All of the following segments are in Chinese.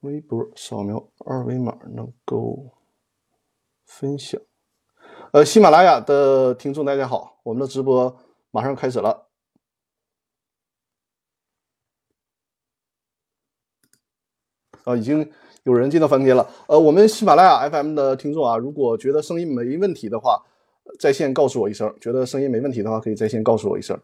微博扫描二维码能够分享。呃，喜马拉雅的听众大家好，我们的直播马上开始了。啊，已经有人进到房间了。呃，我们喜马拉雅 FM 的听众啊，如果觉得声音没问题的话，在线告诉我一声；觉得声音没问题的话，可以在线告诉我一声。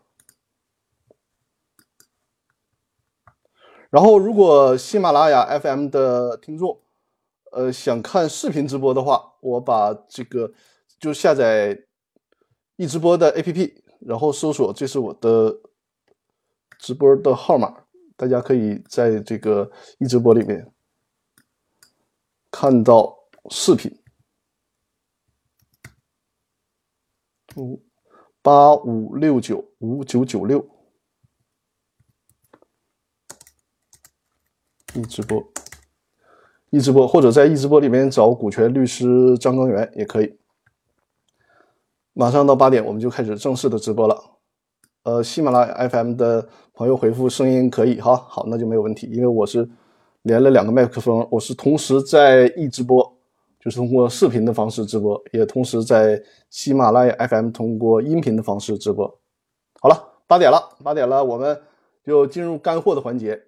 然后，如果喜马拉雅 FM 的听众，呃，想看视频直播的话，我把这个就下载易直播的 APP，然后搜索这是我的直播的号码，大家可以在这个易直播里面看到视频。五八五六九五九九六。易直播，易直播，或者在易直播里面找股权律师张刚元也可以。马上到八点，我们就开始正式的直播了。呃，喜马拉雅 FM 的朋友回复声音可以哈，好，那就没有问题，因为我是连了两个麦克风，我是同时在易直播，就是通过视频的方式直播，也同时在喜马拉雅 FM 通过音频的方式直播。好了，八点了，八点了，我们就进入干货的环节。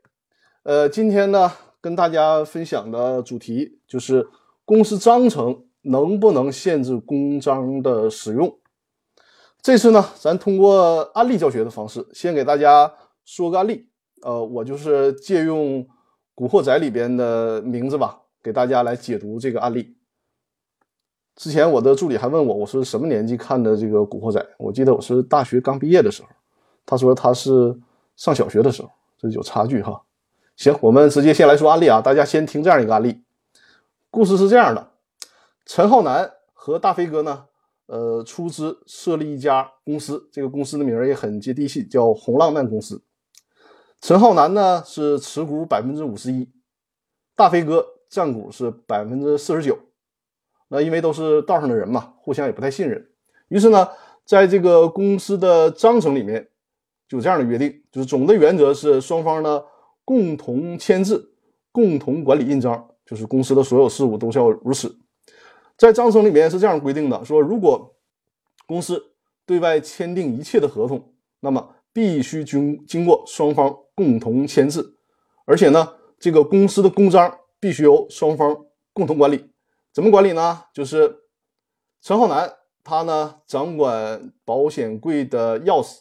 呃，今天呢，跟大家分享的主题就是公司章程能不能限制公章的使用。这次呢，咱通过案例教学的方式，先给大家说个案例。呃，我就是借用《古惑仔》里边的名字吧，给大家来解读这个案例。之前我的助理还问我，我是什么年纪看的这个《古惑仔》？我记得我是大学刚毕业的时候，他说他是上小学的时候，这有差距哈。行，我们直接先来说案例啊，大家先听这样一个案例。故事是这样的：陈浩南和大飞哥呢，呃，出资设立一家公司，这个公司的名儿也很接地气，叫红浪漫公司。陈浩南呢是持股百分之五十一，大飞哥占股是百分之四十九。那因为都是道上的人嘛，互相也不太信任，于是呢，在这个公司的章程里面就有这样的约定，就是总的原则是双方呢。共同签字，共同管理印章，就是公司的所有事务都是要如此。在章程里面是这样规定的：说如果公司对外签订一切的合同，那么必须经经过双方共同签字，而且呢，这个公司的公章必须由双方共同管理。怎么管理呢？就是陈浩南他呢掌管保险柜的钥匙，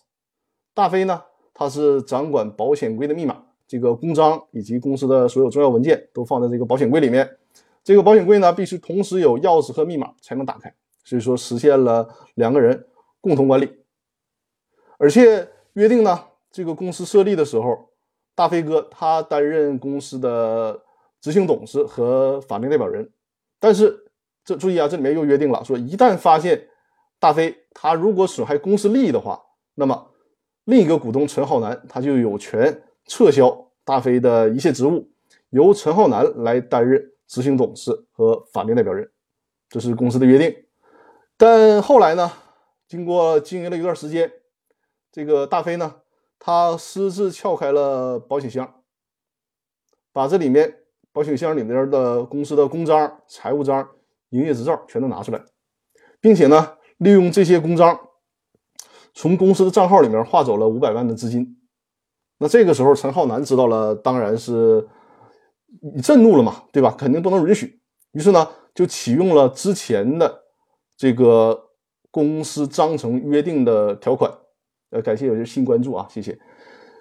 大飞呢他是掌管保险柜的密码。这个公章以及公司的所有重要文件都放在这个保险柜里面。这个保险柜呢，必须同时有钥匙和密码才能打开。所以说，实现了两个人共同管理。而且约定呢，这个公司设立的时候，大飞哥他担任公司的执行董事和法定代表人。但是这注意啊，这里面又约定了，说一旦发现大飞他如果损害公司利益的话，那么另一个股东陈浩南他就有权。撤销大飞的一切职务，由陈浩南来担任执行董事和法定代表人，这是公司的约定。但后来呢，经过经营了一段时间，这个大飞呢，他私自撬开了保险箱，把这里面保险箱里面的公司的公章、财务章、营业执照全都拿出来，并且呢，利用这些公章，从公司的账号里面划走了五百万的资金。那这个时候，陈浩南知道了，当然是震怒了嘛，对吧？肯定不能允许。于是呢，就启用了之前的这个公司章程约定的条款。呃，感谢有些新关注啊，谢谢。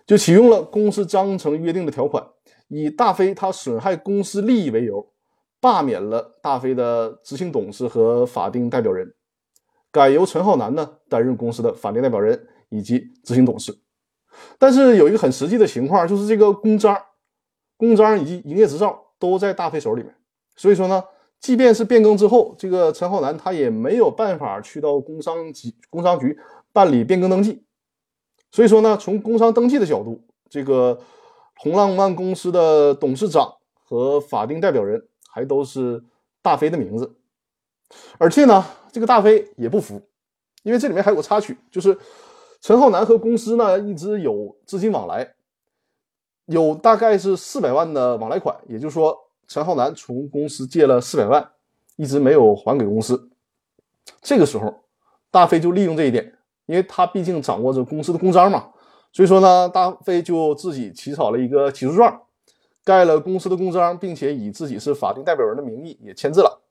就启用了公司章程约定的条款，以大飞他损害公司利益为由，罢免了大飞的执行董事和法定代表人，改由陈浩南呢担任公司的法定代表人以及执行董事。但是有一个很实际的情况，就是这个公章、公章以及营业执照都在大飞手里面。所以说呢，即便是变更之后，这个陈浩南他也没有办法去到工商局、工商局办理变更登记。所以说呢，从工商登记的角度，这个红浪漫公司的董事长和法定代表人还都是大飞的名字。而且呢，这个大飞也不服，因为这里面还有个插曲，就是。陈浩南和公司呢一直有资金往来，有大概是四百万的往来款，也就是说，陈浩南从公司借了四百万，一直没有还给公司。这个时候，大飞就利用这一点，因为他毕竟掌握着公司的公章嘛，所以说呢，大飞就自己起草了一个起诉状，盖了公司的公章，并且以自己是法定代表人的名义也签字了，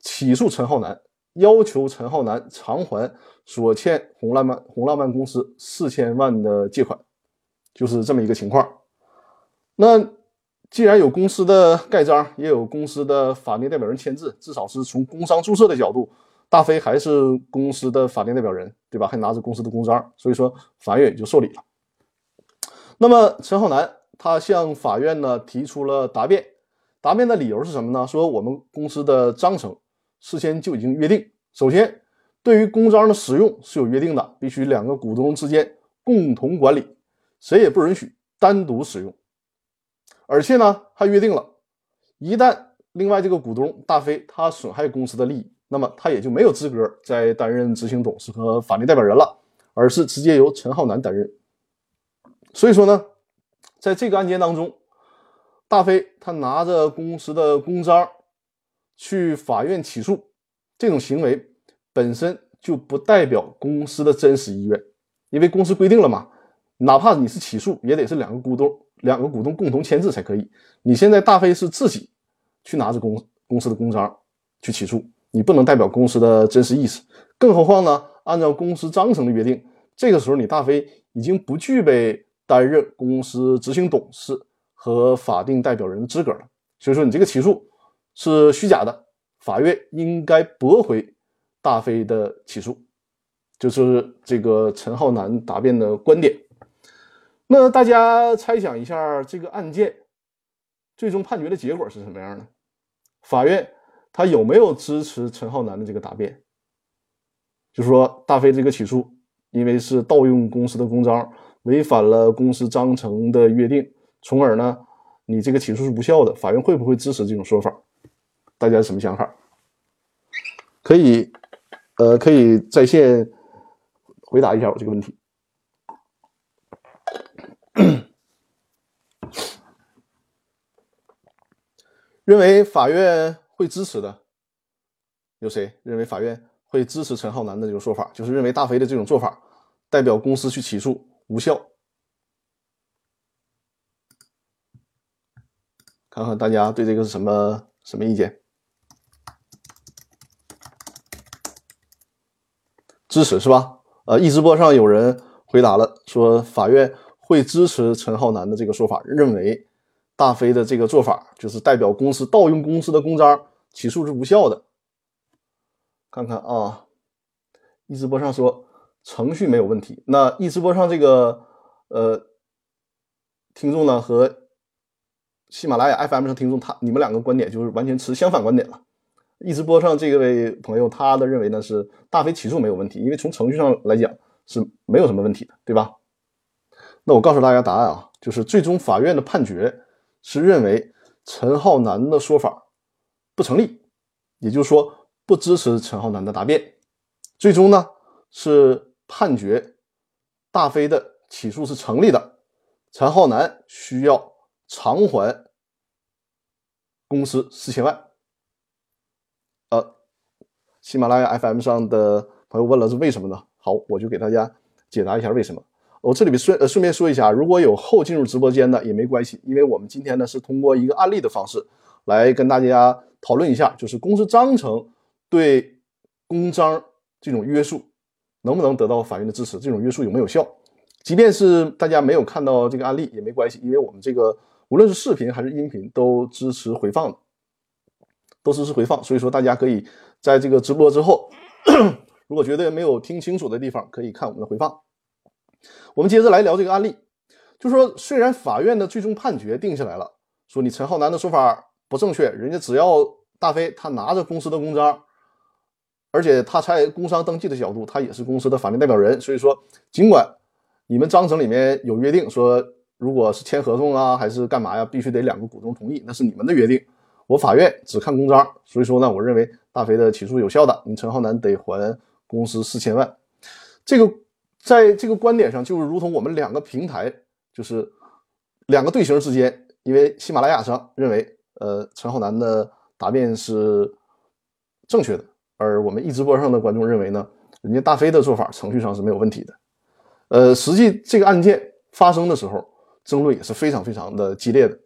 起诉陈浩南，要求陈浩南偿还所欠红浪漫红浪漫公司四千万的借款，就是这么一个情况。那既然有公司的盖章，也有公司的法定代表人签字，至少是从工商注册的角度，大飞还是公司的法定代表人，对吧？还拿着公司的公章，所以说法院也就受理了。那么陈浩南他向法院呢提出了答辩，答辩的理由是什么呢？说我们公司的章程事先就已经约定，首先对于公章的使用是有约定的，必须两个股东之间共同管理，谁也不允许单独使用。而且呢，还约定了，一旦另外这个股东大飞他损害公司的利益，那么他也就没有资格再担任执行董事和法定代表人了，而是直接由陈浩南担任。所以说呢，在这个案件当中，大飞他拿着公司的公章去法院起诉，这种行为本身就不代表公司的真实意愿，因为公司规定了嘛，哪怕你是起诉，也得是两个股东。两个股东共同签字才可以。你现在大飞是自己去拿着公公司的公章去起诉，你不能代表公司的真实意思。更何况呢，按照公司章程的约定，这个时候你大飞已经不具备担任公司执行董事和法定代表人的资格了。所以说你这个起诉是虚假的，法院应该驳回大飞的起诉。就是这个陈浩南答辩的观点。那大家猜想一下，这个案件最终判决的结果是什么样的？法院他有没有支持陈浩南的这个答辩？就是说，大飞这个起诉，因为是盗用公司的公章，违反了公司章程的约定，从而呢，你这个起诉是无效的。法院会不会支持这种说法？大家什么想法？可以，呃，可以在线回答一下我这个问题。认为法院会支持的有谁？认为法院会支持陈浩南的这个说法，就是认为大飞的这种做法代表公司去起诉无效。看看大家对这个是什么什么意见？支持是吧？呃，一直播上有人回答了，说法院会支持陈浩南的这个说法，认为。大飞的这个做法就是代表公司盗用公司的公章，起诉是无效的。看看啊，一直播上说程序没有问题。那一直播上这个呃听众呢和喜马拉雅 FM 上听众，他你们两个观点就是完全持相反观点了。一直播上这位朋友他的认为呢是大飞起诉没有问题，因为从程序上来讲是没有什么问题的，对吧？那我告诉大家答案啊，就是最终法院的判决。是认为陈浩南的说法不成立，也就是说不支持陈浩南的答辩。最终呢是判决大飞的起诉是成立的，陈浩南需要偿还公司四千万。呃，喜马拉雅 FM 上的朋友问了是为什么呢？好，我就给大家解答一下为什么。我这里边顺呃顺便说一下，如果有后进入直播间的也没关系，因为我们今天呢是通过一个案例的方式来跟大家讨论一下，就是公司章程对公章这种约束能不能得到法院的支持，这种约束有没有效？即便是大家没有看到这个案例也没关系，因为我们这个无论是视频还是音频都支持回放的，都支持回放，所以说大家可以在这个直播之后，如果觉得没有听清楚的地方，可以看我们的回放。我们接着来聊这个案例，就说虽然法院的最终判决定下来了，说你陈浩南的说法不正确，人家只要大飞他拿着公司的公章，而且他在工商登记的角度，他也是公司的法定代表人，所以说尽管你们章程里面有约定说，如果是签合同啊还是干嘛呀，必须得两个股东同意，那是你们的约定，我法院只看公章，所以说呢，我认为大飞的起诉有效的，你陈浩南得还公司四千万，这个。在这个观点上，就是如同我们两个平台，就是两个队形之间，因为喜马拉雅上认为，呃，陈浩南的答辩是正确的，而我们一直播上的观众认为呢，人家大飞的做法程序上是没有问题的。呃，实际这个案件发生的时候，争论也是非常非常的激烈的。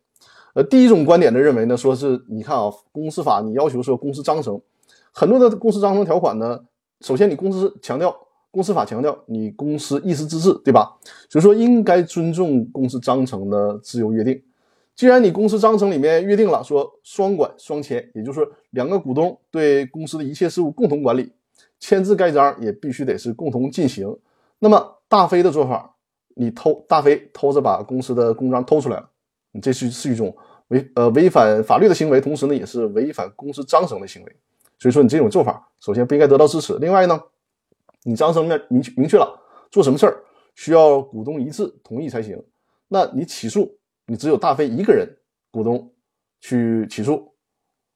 呃，第一种观点的认为呢，说是你看啊，公司法你要求说公司章程，很多的公司章程条款呢，首先你公司强调。公司法强调你公司意思自治，对吧？所以说应该尊重公司章程的自由约定。既然你公司章程里面约定了说双管双签，也就是说两个股东对公司的一切事务共同管理，签字盖章也必须得是共同进行。那么大飞的做法，你偷大飞偷着把公司的公章偷出来了，你这是是一种违呃违反法律的行为，同时呢也是违反公司章程的行为。所以说你这种做法，首先不应该得到支持。另外呢？你章程面明明确了做什么事儿需要股东一致同意才行，那你起诉你只有大飞一个人股东去起诉，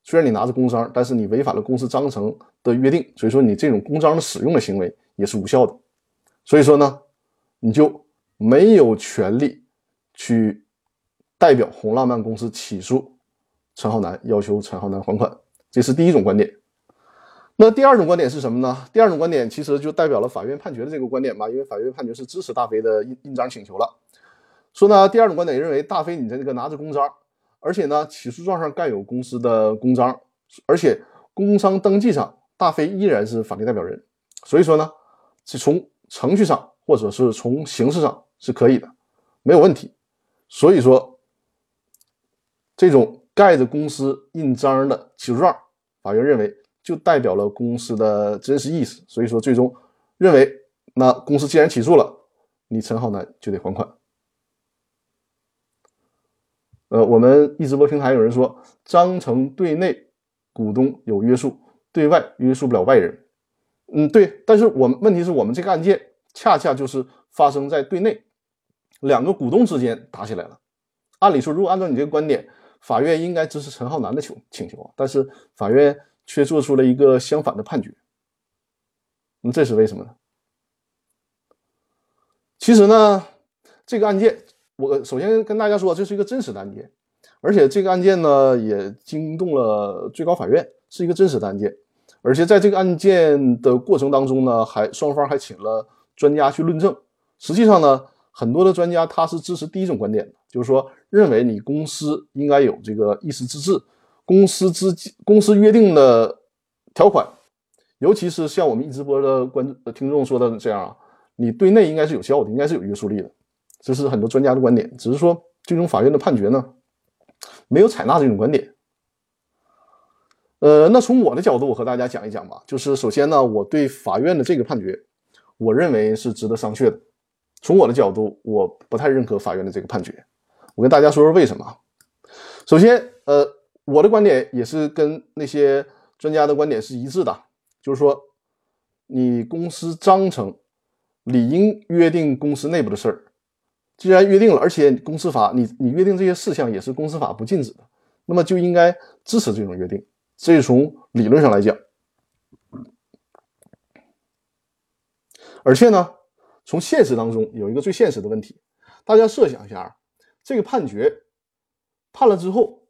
虽然你拿着公章，但是你违反了公司章程的约定，所以说你这种公章的使用的行为也是无效的，所以说呢，你就没有权利去代表红浪漫公司起诉陈浩南，要求陈浩南还款，这是第一种观点。那第二种观点是什么呢？第二种观点其实就代表了法院判决的这个观点吧，因为法院判决是支持大飞的印印章请求了。说呢，第二种观点认为大飞你的这个拿着公章，而且呢起诉状上盖有公司的公章，而且工商登记上大飞依然是法定代表人，所以说呢，是从程序上或者是从形式上是可以的，没有问题。所以说，这种盖着公司印章的起诉状，法院认为。就代表了公司的真实意思，所以说最终认为，那公司既然起诉了，你陈浩南就得还款。呃，我们一直播平台有人说，章程对内股东有约束，对外约束不了外人。嗯，对，但是我们问题是我们这个案件恰恰就是发生在对内，两个股东之间打起来了。按理说，如果按照你这个观点，法院应该支持陈浩南的求请求，但是法院。却做出了一个相反的判决，那这是为什么呢？其实呢，这个案件，我首先跟大家说，这是一个真实的案件，而且这个案件呢也惊动了最高法院，是一个真实的案件，而且在这个案件的过程当中呢，还双方还请了专家去论证。实际上呢，很多的专家他是支持第一种观点的，就是说认为你公司应该有这个意思自治。公司之公司约定的条款，尤其是像我们一直播的观听众说的这样啊，你对内应该是有效的，应该是有约束力的，这是很多专家的观点。只是说最终法院的判决呢，没有采纳这种观点。呃，那从我的角度，我和大家讲一讲吧。就是首先呢，我对法院的这个判决，我认为是值得商榷的。从我的角度，我不太认可法院的这个判决。我跟大家说说为什么。首先，呃。我的观点也是跟那些专家的观点是一致的，就是说，你公司章程理应约定公司内部的事儿，既然约定了，而且公司法你你约定这些事项也是公司法不禁止的，那么就应该支持这种约定。这是从理论上来讲，而且呢，从现实当中有一个最现实的问题，大家设想一下，这个判决判了之后。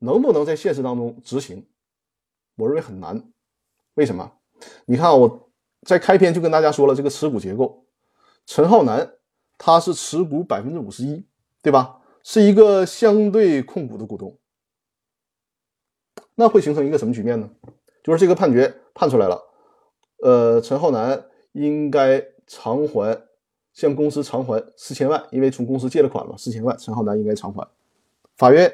能不能在现实当中执行？我认为很难。为什么？你看，我在开篇就跟大家说了这个持股结构。陈浩南他是持股百分之五十一，对吧？是一个相对控股的股东。那会形成一个什么局面呢？就是这个判决判出来了，呃，陈浩南应该偿还向公司偿还四千万，因为从公司借了款嘛，四千万，陈浩南应该偿还。法院。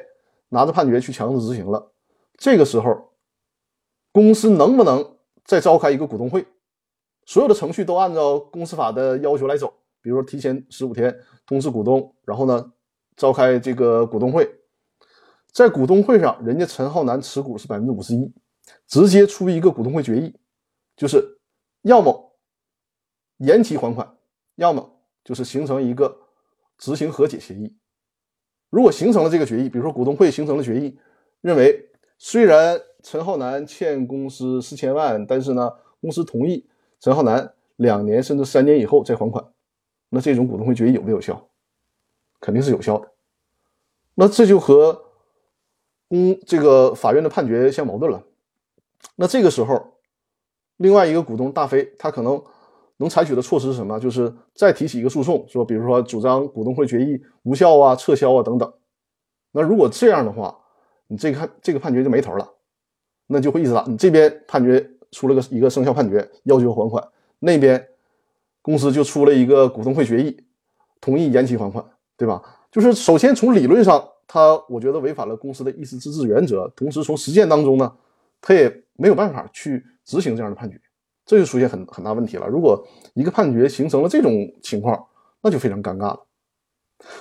拿着判决去强制执行了，这个时候，公司能不能再召开一个股东会？所有的程序都按照公司法的要求来走，比如说提前十五天通知股东，然后呢召开这个股东会，在股东会上，人家陈浩南持股是百分之五十一，直接出一个股东会决议，就是要么延期还款，要么就是形成一个执行和解协议。如果形成了这个决议，比如说股东会形成了决议，认为虽然陈浩南欠公司四千万，但是呢，公司同意陈浩南两年甚至三年以后再还款，那这种股东会决议有没有效？肯定是有效的。那这就和公这个法院的判决相矛盾了。那这个时候，另外一个股东大飞，他可能能采取的措施是什么？就是再提起一个诉讼，说比如说主张股东会决议无效啊、撤销啊等等。那如果这样的话，你这个判这个判决就没头了，那就会意思打。你这边判决出了个一个生效判决，要求还款，那边公司就出了一个股东会决议，同意延期还款，对吧？就是首先从理论上，他我觉得违反了公司的意思自治原则，同时从实践当中呢，他也没有办法去执行这样的判决，这就出现很很大问题了。如果一个判决形成了这种情况，那就非常尴尬了。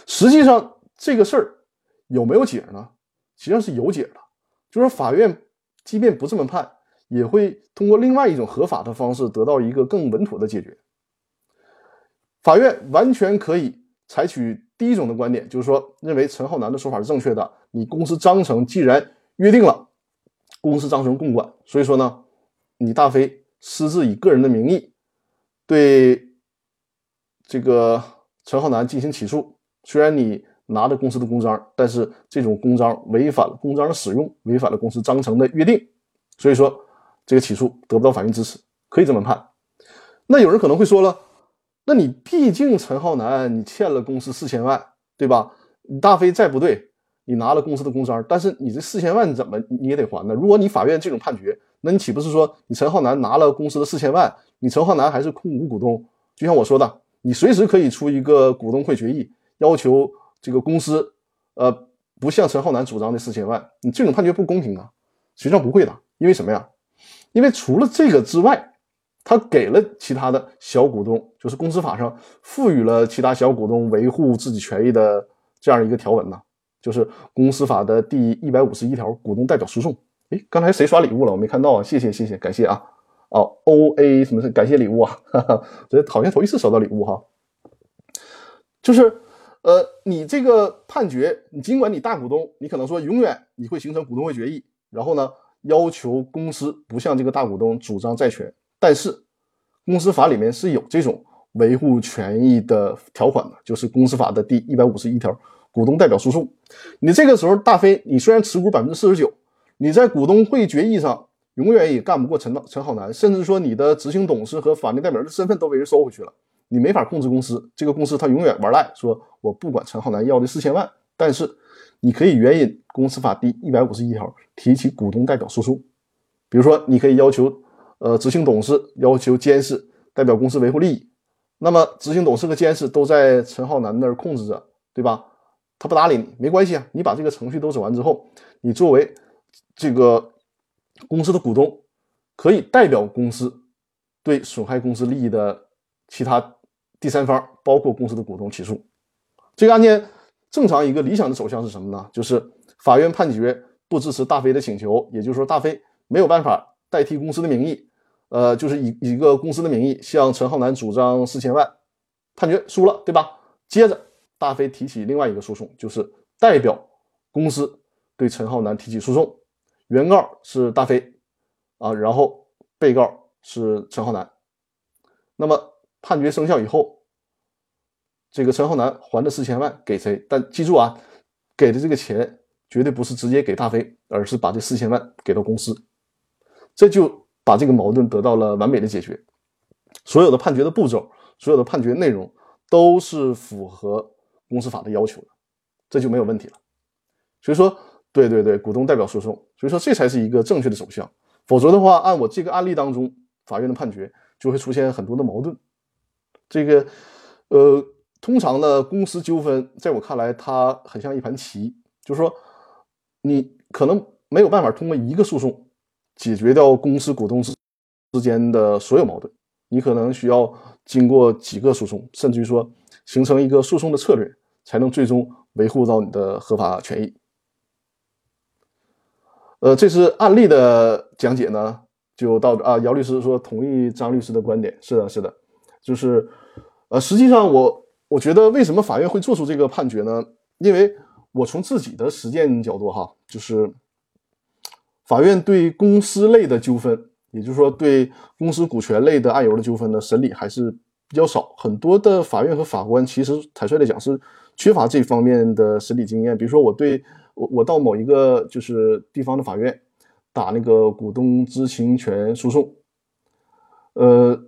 实际上这个事儿有没有解呢？实际上是有解的，就是法院即便不这么判，也会通过另外一种合法的方式得到一个更稳妥的解决。法院完全可以采取。第一种的观点就是说，认为陈浩南的说法是正确的。你公司章程既然约定了公司章程共管，所以说呢，你大飞私自以个人的名义对这个陈浩南进行起诉。虽然你拿着公司的公章，但是这种公章违反了公章的使用，违反了公司章程的约定，所以说这个起诉得不到法院支持，可以这么判。那有人可能会说了。那你毕竟陈浩南，你欠了公司四千万，对吧？你大飞再不对，你拿了公司的公章，但是你这四千万怎么你也得还呢？如果你法院这种判决，那你岂不是说你陈浩南拿了公司的四千万，你陈浩南还是控股股东？就像我说的，你随时可以出一个股东会决议，要求这个公司，呃，不向陈浩南主张这四千万，你这种判决不公平啊？实际上不会的，因为什么呀？因为除了这个之外。他给了其他的小股东，就是公司法上赋予了其他小股东维护自己权益的这样一个条文呢，就是公司法的第一百五十一条，股东代表诉讼。哎，刚才谁刷礼物了？我没看到啊，谢谢谢谢，感谢啊。哦，O A 什么是感谢礼物啊？哈哈，这好像头一次收到礼物哈。就是呃，你这个判决，你尽管你大股东，你可能说永远你会形成股东会决议，然后呢要求公司不向这个大股东主张债权。但是，公司法里面是有这种维护权益的条款的，就是公司法的第一百五十一条，股东代表诉讼。你这个时候大飞，你虽然持股百分之四十九，你在股东会决议上永远也干不过陈陈浩南，甚至说你的执行董事和法定代表人的身份都被人收回去了，你没法控制公司。这个公司他永远玩赖，说我不管陈浩南要的四千万，但是你可以援引公司法第一百五十一条提起股东代表诉讼，比如说你可以要求。呃，执行董事要求监事代表公司维护利益，那么执行董事和监事都在陈浩南那儿控制着，对吧？他不搭理你，没关系啊，你把这个程序都走完之后，你作为这个公司的股东，可以代表公司对损害公司利益的其他第三方，包括公司的股东起诉。这个案件正常一个理想的走向是什么呢？就是法院判决不支持大飞的请求，也就是说大飞没有办法代替公司的名义。呃，就是以一个公司的名义向陈浩南主张四千万，判决输了，对吧？接着大飞提起另外一个诉讼，就是代表公司对陈浩南提起诉讼，原告是大飞啊，然后被告是陈浩南。那么判决生效以后，这个陈浩南还的四千万给谁？但记住啊，给的这个钱绝对不是直接给大飞，而是把这四千万给到公司，这就。把这个矛盾得到了完美的解决，所有的判决的步骤，所有的判决内容都是符合公司法的要求的，这就没有问题了。所以说，对对对，股东代表诉讼，所以说这才是一个正确的走向。否则的话，按我这个案例当中，法院的判决就会出现很多的矛盾。这个，呃，通常呢，公司纠纷在我看来，它很像一盘棋，就是说，你可能没有办法通过一个诉讼。解决掉公司股东之之间的所有矛盾，你可能需要经过几个诉讼，甚至于说形成一个诉讼的策略，才能最终维护到你的合法权益。呃，这是案例的讲解呢，就到啊。姚律师说同意张律师的观点，是的，是的，就是呃，实际上我我觉得为什么法院会做出这个判决呢？因为我从自己的实践角度哈，就是。法院对公司类的纠纷，也就是说对公司股权类的案由的纠纷呢审理还是比较少，很多的法院和法官其实坦率的讲是缺乏这方面的审理经验。比如说，我对我我到某一个就是地方的法院打那个股东知情权诉讼，呃。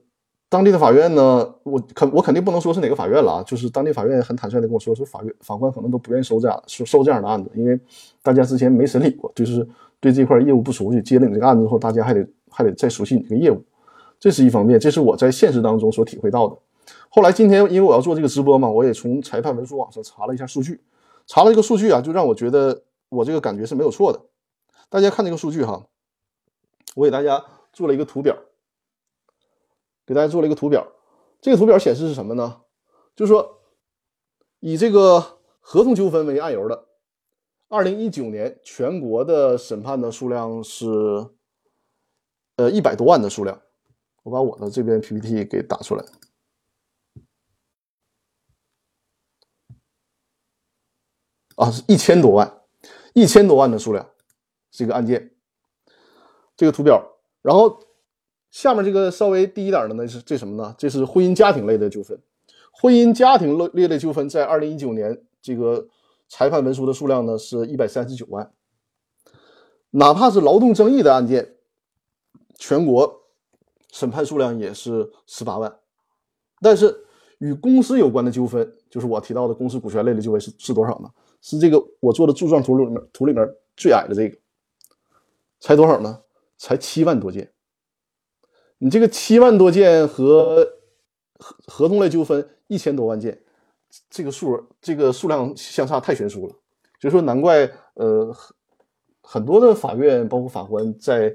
当地的法院呢，我肯我肯定不能说是哪个法院了啊，就是当地法院很坦率的跟我说，说法院法官可能都不愿意收这样收收这样的案子，因为大家之前没审理过，就是对这块业务不熟悉，接了你这个案子之后，大家还得还得再熟悉你这个业务，这是一方面，这是我在现实当中所体会到的。后来今天因为我要做这个直播嘛，我也从裁判文书网上查了一下数据，查了一个数据啊，就让我觉得我这个感觉是没有错的。大家看这个数据哈，我给大家做了一个图表。给大家做了一个图表，这个图表显示是什么呢？就是说，以这个合同纠纷为案由的，二零一九年全国的审判的数量是，呃，一百多万的数量。我把我的这边 PPT 给打出来，啊，是一千多万，一千多万的数量，这个案件，这个图表，然后。下面这个稍微低一点的呢是这什么呢？这是婚姻家庭类的纠纷，婚姻家庭类列类纠纷在二零一九年这个裁判文书的数量呢是一百三十九万，哪怕是劳动争议的案件，全国审判数量也是十八万，但是与公司有关的纠纷，就是我提到的公司股权类的纠纷是是多少呢？是这个我做的柱状图里面图里面最矮的这个，才多少呢？才七万多件。你这个七万多件和合合同类纠纷一千多万件，这个数这个数量相差太悬殊了，所以说难怪呃很多的法院包括法官在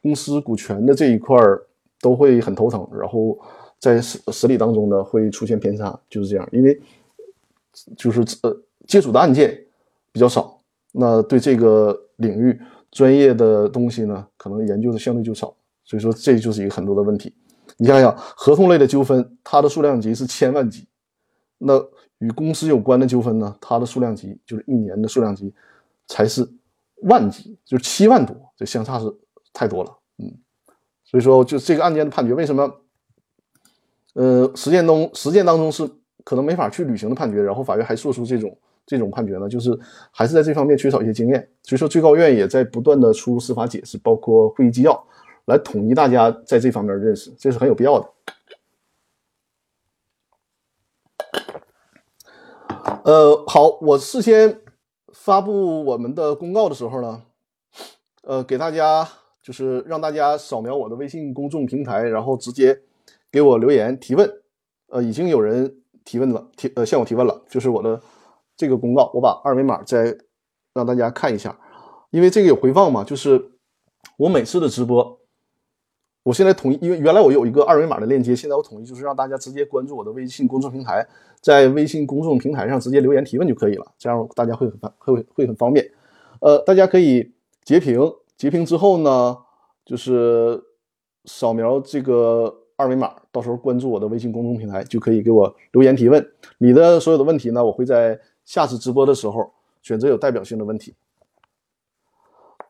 公司股权的这一块儿都会很头疼，然后在审审理当中呢会出现偏差，就是这样，因为就是呃接触的案件比较少，那对这个领域专业的东西呢可能研究的相对就少。所以说，这就是一个很多的问题。你想想，合同类的纠纷，它的数量级是千万级；那与公司有关的纠纷呢，它的数量级就是一年的数量级才是万级，就是七万多，这相差是太多了。嗯，所以说，就这个案件的判决，为什么呃实践中实践当中是可能没法去履行的判决，然后法院还做出这种这种判决呢？就是还是在这方面缺少一些经验。所以说，最高院也在不断的出司法解释，包括会议纪要。来统一大家在这方面认识，这是很有必要的。呃，好，我事先发布我们的公告的时候呢，呃，给大家就是让大家扫描我的微信公众平台，然后直接给我留言提问。呃，已经有人提问了，提呃向我提问了，就是我的这个公告，我把二维码再让大家看一下，因为这个有回放嘛，就是我每次的直播。我现在统一，因为原来我有一个二维码的链接，现在我统一就是让大家直接关注我的微信公众平台，在微信公众平台上直接留言提问就可以了，这样大家会很方会会很方便。呃，大家可以截屏，截屏之后呢，就是扫描这个二维码，到时候关注我的微信公众平台就可以给我留言提问。你的所有的问题呢，我会在下次直播的时候选择有代表性的问题。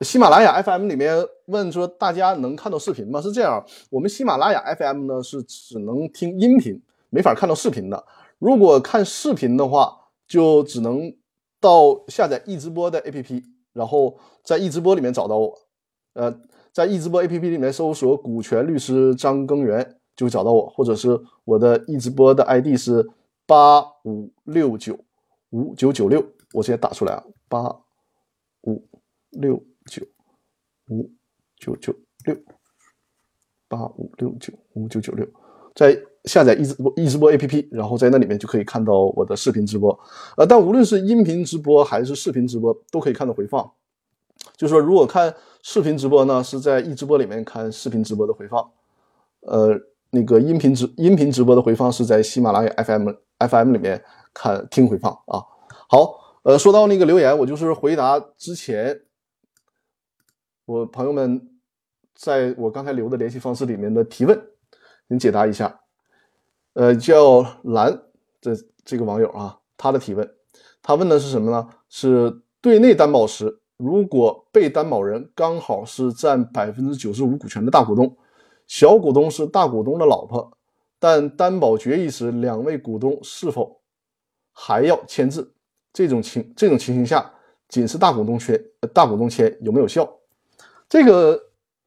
喜马拉雅 FM 里面问说：“大家能看到视频吗？”是这样，我们喜马拉雅 FM 呢是只能听音频，没法看到视频的。如果看视频的话，就只能到下载易直播的 APP，然后在易直播里面找到我。呃，在易直播 APP 里面搜索“股权律师张根源”就会找到我，或者是我的易直播的 ID 是八五六九五九九六，我直接打出来啊，八五六。九五九九六八五六九五九九六，在下载易直播易直播 APP，然后在那里面就可以看到我的视频直播。呃，但无论是音频直播还是视频直播，都可以看到回放。就是说，如果看视频直播呢，是在易直播里面看视频直播的回放。呃，那个音频直音频直播的回放是在喜马拉雅 FM FM 里面看听回放啊。好，呃，说到那个留言，我就是回答之前。我朋友们在我刚才留的联系方式里面的提问，您解答一下。呃，叫蓝这这个网友啊，他的提问，他问的是什么呢？是对内担保时，如果被担保人刚好是占百分之九十五股权的大股东，小股东是大股东的老婆，但担保决议时两位股东是否还要签字？这种情这种情形下，仅是大股东签大股东签有没有效？这个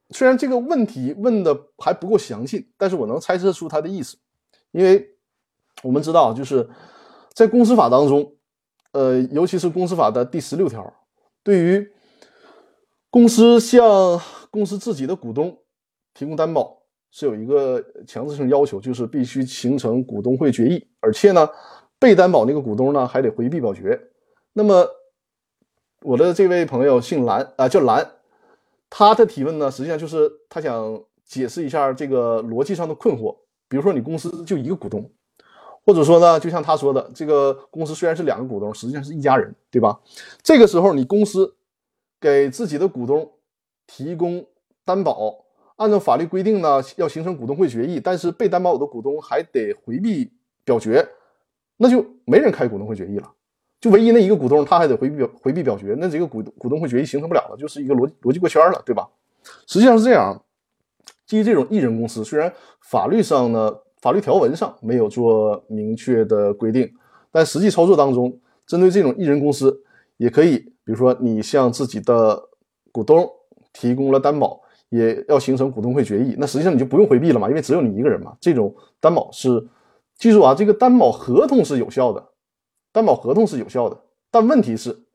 虽然这个问题问的还不够详细，但是我能猜测出他的意思，因为我们知道就是在公司法当中，呃，尤其是公司法的第十六条，对于公司向公司自己的股东提供担保是有一个强制性要求，就是必须形成股东会决议，而且呢，被担保那个股东呢还得回避表决。那么我的这位朋友姓蓝啊，叫蓝。他的提问呢，实际上就是他想解释一下这个逻辑上的困惑。比如说，你公司就一个股东，或者说呢，就像他说的，这个公司虽然是两个股东，实际上是一家人，对吧？这个时候，你公司给自己的股东提供担保，按照法律规定呢，要形成股东会决议，但是被担保的股东还得回避表决，那就没人开股东会决议了。就唯一那一个股东，他还得回避回避表决，那这个股股东会决议形成不了了，就是一个逻辑逻辑过圈了，对吧？实际上是这样，基于这种一人公司，虽然法律上呢，法律条文上没有做明确的规定，但实际操作当中，针对这种一人公司，也可以，比如说你向自己的股东提供了担保，也要形成股东会决议，那实际上你就不用回避了嘛，因为只有你一个人嘛，这种担保是，记住啊，这个担保合同是有效的。担保合同是有效的，但问题是，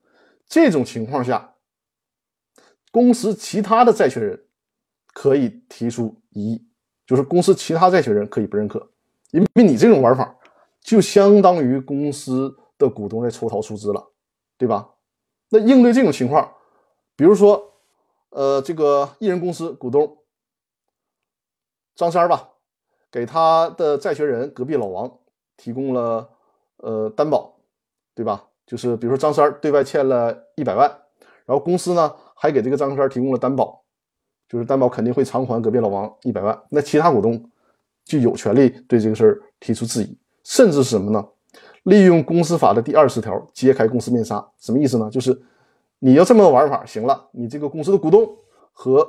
这种情况下，公司其他的债权人可以提出异议，就是公司其他债权人可以不认可，因为你这种玩法就相当于公司的股东在抽逃出资了，对吧？那应对这种情况，比如说，呃，这个一人公司股东张三吧，给他的债权人隔壁老王提供了呃担保。对吧？就是比如说张三对外欠了一百万，然后公司呢还给这个张三提供了担保，就是担保肯定会偿还隔壁老王一百万。那其他股东就有权利对这个事儿提出质疑，甚至是什么呢？利用公司法的第二十条揭开公司面纱，什么意思呢？就是你要这么玩法，行了，你这个公司的股东和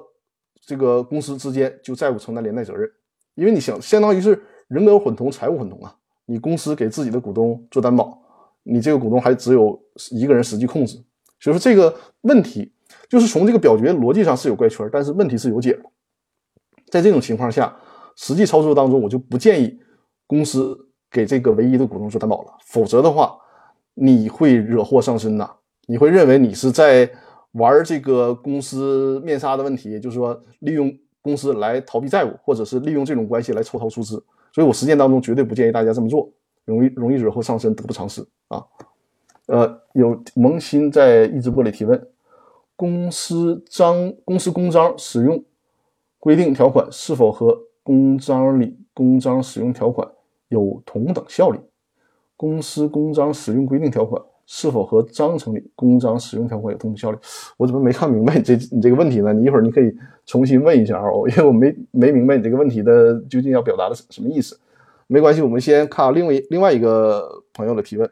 这个公司之间就债务承担连带责任，因为你想相当于是人格混同、财务混同啊，你公司给自己的股东做担保。你这个股东还只有一个人实际控制，所以说这个问题就是从这个表决逻辑上是有怪圈，但是问题是有解的。在这种情况下，实际操作当中，我就不建议公司给这个唯一的股东做担保了，否则的话，你会惹祸上身呐。你会认为你是在玩这个公司面纱的问题，就是说利用公司来逃避债务，或者是利用这种关系来抽逃出资。所以我实践当中绝对不建议大家这么做。容易容易惹祸上身，得不偿失啊！呃，有萌新在一直播里提问：公司章、公司公章使用规定条款是否和公章里公章使用条款有同等效力？公司公章使用规定条款是否和章程里公章使用条款有同等效力？我怎么没看明白你这你这个问题呢？你一会儿你可以重新问一下啊，因为我没没明白你这个问题的究竟要表达的什么意思。没关系，我们先看另外另外一个朋友的提问，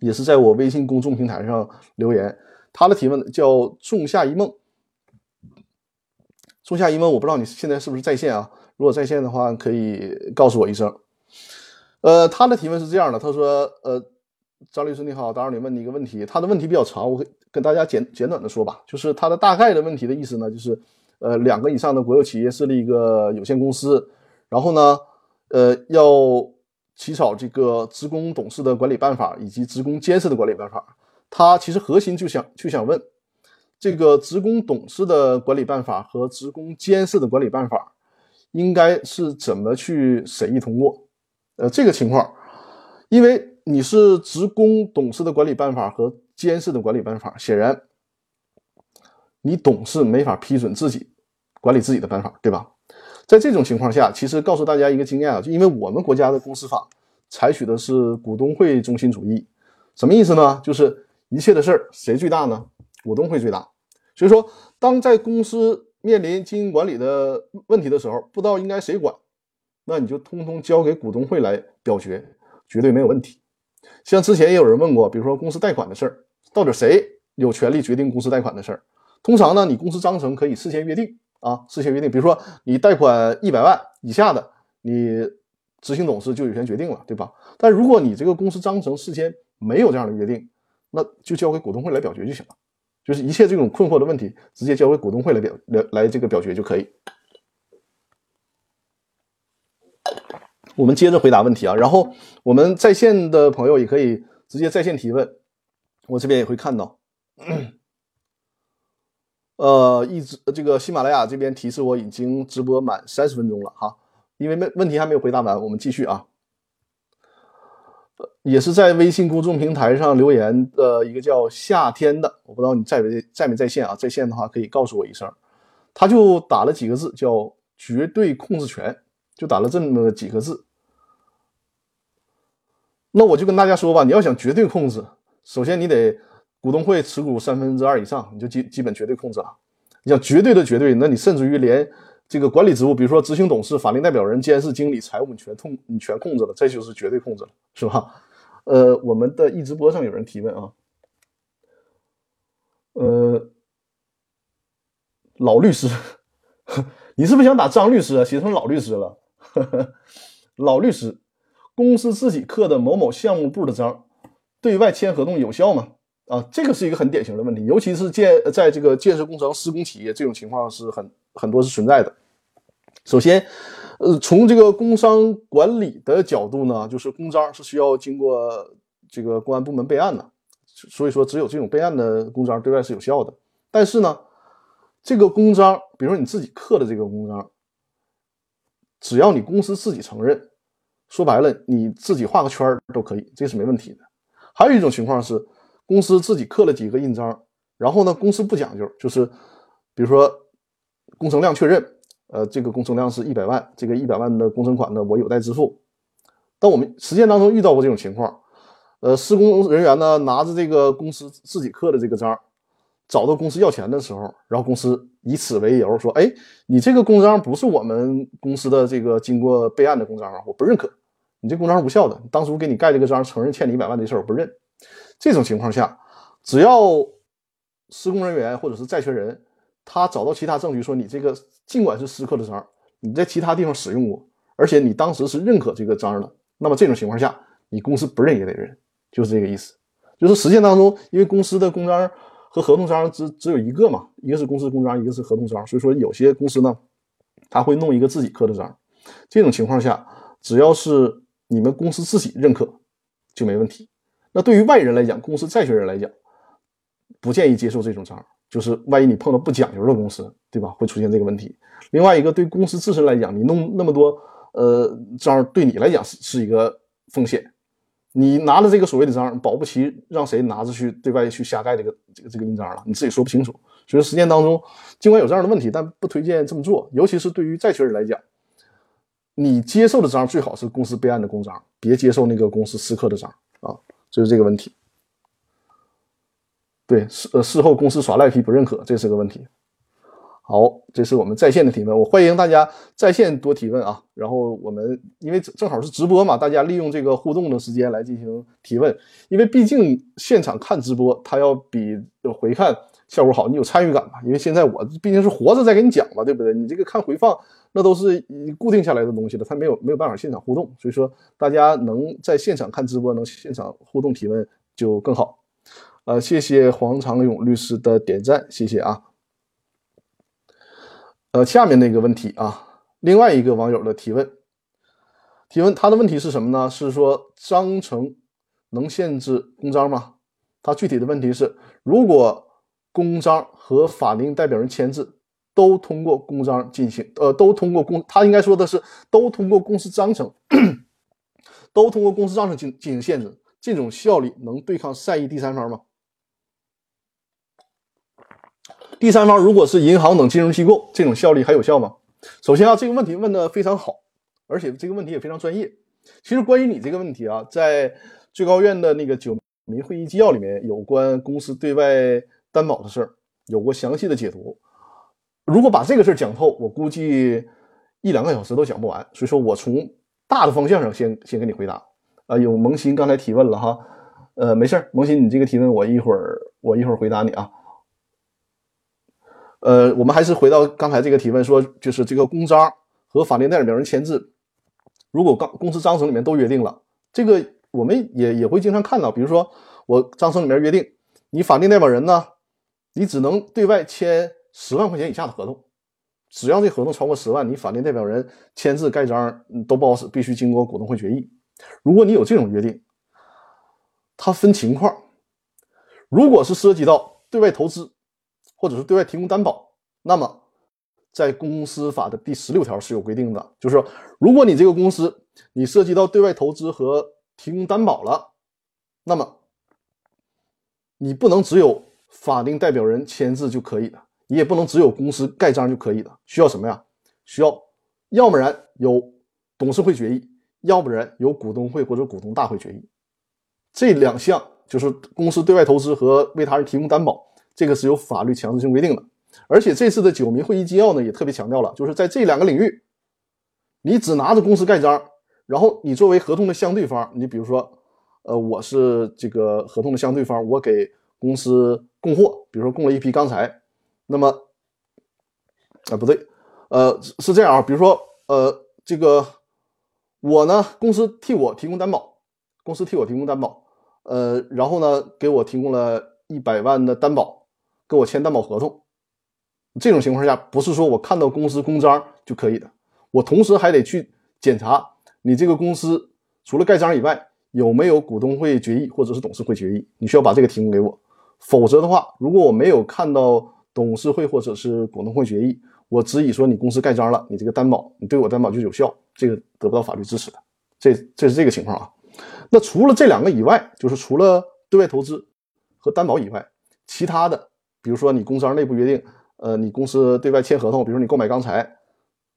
也是在我微信公众平台上留言。他的提问叫“仲夏一梦”，仲夏一梦，我不知道你现在是不是在线啊？如果在线的话，可以告诉我一声。呃，他的提问是这样的，他说：“呃，张律师你好，打扰你问你一个问题。他的问题比较长，我跟大家简简短的说吧。就是他的大概的问题的意思呢，就是呃，两个以上的国有企业设立一个有限公司，然后呢。”呃，要起草这个职工董事的管理办法以及职工监事的管理办法。他其实核心就想就想问，这个职工董事的管理办法和职工监事的管理办法应该是怎么去审议通过？呃，这个情况，因为你是职工董事的管理办法和监事的管理办法，显然你董事没法批准自己管理自己的办法，对吧？在这种情况下，其实告诉大家一个经验啊，就因为我们国家的公司法采取的是股东会中心主义，什么意思呢？就是一切的事儿谁最大呢？股东会最大。所以说，当在公司面临经营管理的问题的时候，不知道应该谁管，那你就通通交给股东会来表决，绝对没有问题。像之前也有人问过，比如说公司贷款的事儿，到底谁有权利决定公司贷款的事儿？通常呢，你公司章程可以事先约定。啊，事先约定，比如说你贷款一百万以下的，你执行董事就有权决定了，对吧？但如果你这个公司章程事先没有这样的约定，那就交给股东会来表决就行了。就是一切这种困惑的问题，直接交给股东会来表来来这个表决就可以。我们接着回答问题啊，然后我们在线的朋友也可以直接在线提问，我这边也会看到。呃，一直这个喜马拉雅这边提示我已经直播满三十分钟了哈，因为问问题还没有回答完，我们继续啊。也是在微信公众平台上留言的一个叫夏天的，我不知道你在没在没在线啊？在线的话可以告诉我一声。他就打了几个字，叫绝对控制权，就打了这么几个字。那我就跟大家说吧，你要想绝对控制，首先你得股东会持股三分之二以上，你就基基本绝对控制了。你想绝对的绝对，那你甚至于连这个管理职务，比如说执行董事、法定代表人、监事、经理、财务，你全控你全控制了，这就是绝对控制了，是吧？呃，我们的一直播上有人提问啊，呃，老律师，你是不是想打张律师啊？写成老律师了，老律师，公司自己刻的某某项目部的章，对外签合同有效吗？啊，这个是一个很典型的问题，尤其是建在这个建设工程施工企业，这种情况是很很多是存在的。首先，呃，从这个工商管理的角度呢，就是公章是需要经过这个公安部门备案的，所以说只有这种备案的公章对外是有效的。但是呢，这个公章，比如说你自己刻的这个公章，只要你公司自己承认，说白了你自己画个圈都可以，这是没问题的。还有一种情况是。公司自己刻了几个印章，然后呢，公司不讲究，就是比如说工程量确认，呃，这个工程量是一百万，这个一百万的工程款呢，我有待支付。但我们实践当中遇到过这种情况，呃，施工人员呢拿着这个公司自己刻的这个章，找到公司要钱的时候，然后公司以此为由说，哎，你这个公章不是我们公司的这个经过备案的公章啊，我不认可，你这公章无效的，当初给你盖这个章，承认欠你一百万的事儿，我不认。这种情况下，只要施工人员或者是债权人，他找到其他证据说你这个尽管是私刻的章，你在其他地方使用过，而且你当时是认可这个章的，那么这种情况下，你公司不认也得认，就是这个意思。就是实践当中，因为公司的公章和合同章只只有一个嘛，一个是公司公章，一个是合同章，所以说有些公司呢，他会弄一个自己刻的章。这种情况下，只要是你们公司自己认可，就没问题。那对于外人来讲，公司债权人来讲，不建议接受这种章，就是万一你碰到不讲究的公司，对吧？会出现这个问题。另外一个，对公司自身来讲，你弄那么多呃章，对你来讲是是一个风险。你拿了这个所谓的章，保不齐让谁拿着去对外去瞎盖这个这个这个印章了，你自己说不清楚。所以实践当中，尽管有这样的问题，但不推荐这么做。尤其是对于债权人来讲，你接受的章最好是公司备案的公章，别接受那个公司私刻的章啊。就是这个问题，对事呃事后公司耍赖皮不认可，这是个问题。好，这是我们在线的提问，我欢迎大家在线多提问啊。然后我们因为正好是直播嘛，大家利用这个互动的时间来进行提问，因为毕竟现场看直播，它要比回看效果好，你有参与感嘛。因为现在我毕竟是活着在给你讲嘛，对不对？你这个看回放。那都是固定下来的东西了，它没有没有办法现场互动，所以说大家能在现场看直播，能现场互动提问就更好。呃，谢谢黄长勇律师的点赞，谢谢啊。呃，下面那个问题啊，另外一个网友的提问，提问他的问题是什么呢？是说章程能限制公章吗？他具体的问题是，如果公章和法定代表人签字。都通过公章进行，呃，都通过公，他应该说的是都通过公司章程，都通过公司章程进进行限制，这种效力能对抗善意第三方吗？第三方如果是银行等金融机构，这种效力还有效吗？首先啊，这个问题问的非常好，而且这个问题也非常专业。其实关于你这个问题啊，在最高院的那个九民会议纪要里面，有关公司对外担保的事儿，有过详细的解读。如果把这个事儿讲透，我估计一两个小时都讲不完。所以说我从大的方向上先先给你回答。啊，有萌新刚才提问了哈，呃，没事儿，萌新你这个提问我一会儿我一会儿回答你啊。呃，我们还是回到刚才这个提问，说就是这个公章和法定代表人签字如果刚公司章程里面都约定了，这个我们也也会经常看到，比如说我章程里面约定，你法定代表人呢，你只能对外签十万块钱以下的合同，只要这合同超过十万，你法定代表人签字盖章都不好使，必须经过股东会决议。如果你有这种约定，它分情况，如果是涉及到对外投资，或者是对外提供担保，那么在公司法的第十六条是有规定的，就是说，如果你这个公司你涉及到对外投资和提供担保了，那么你不能只有法定代表人签字就可以的，你也不能只有公司盖章就可以的，需要什么呀？需要要不然有董事会决议，要不然有股东会或者股东大会决议。这两项就是公司对外投资和为他人提供担保，这个是有法律强制性规定的。而且这次的九民会议纪要呢，也特别强调了，就是在这两个领域，你只拿着公司盖章，然后你作为合同的相对方，你比如说，呃，我是这个合同的相对方，我给公司供货，比如说供了一批钢材，那么，啊不对，呃是这样啊，比如说，呃这个我呢，公司替我提供担保，公司替我提供担保，呃，然后呢，给我提供了一百万的担保，跟我签担保合同。这种情况下，不是说我看到公司公章就可以的，我同时还得去检查你这个公司除了盖章以外，有没有股东会决议或者是董事会决议，你需要把这个提供给我。否则的话，如果我没有看到董事会或者是股东会决议，我只以说你公司盖章了，你这个担保你对我担保就有效，这个得不到法律支持的。这这是这个情况啊。那除了这两个以外，就是除了对外投资和担保以外，其他的，比如说你公章内部约定。呃，你公司对外签合同，比如说你购买钢材，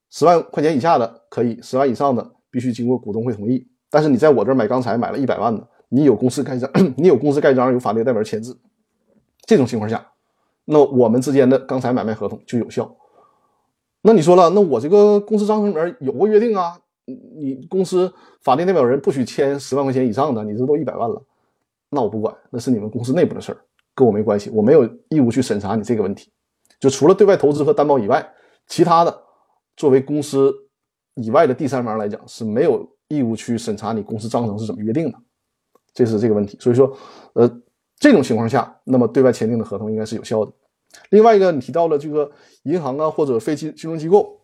十万块钱以下的可以，十万以上的必须经过股东会同意。但是你在我这儿买钢材买了一百万的，你有公司盖章，你有公司盖章，有法定代表人签字，这种情况下，那我们之间的钢材买卖合同就有效。那你说了，那我这个公司章程里面有过约定啊，你公司法定代表人不许签十万块钱以上的，你这都一百万了，那我不管，那是你们公司内部的事儿，跟我没关系，我没有义务去审查你这个问题。就除了对外投资和担保以外，其他的作为公司以外的第三方来讲是没有义务去审查你公司章程是怎么约定的，这是这个问题。所以说，呃，这种情况下，那么对外签订的合同应该是有效的。另外一个，你提到了这个银行啊或者非金金融机构，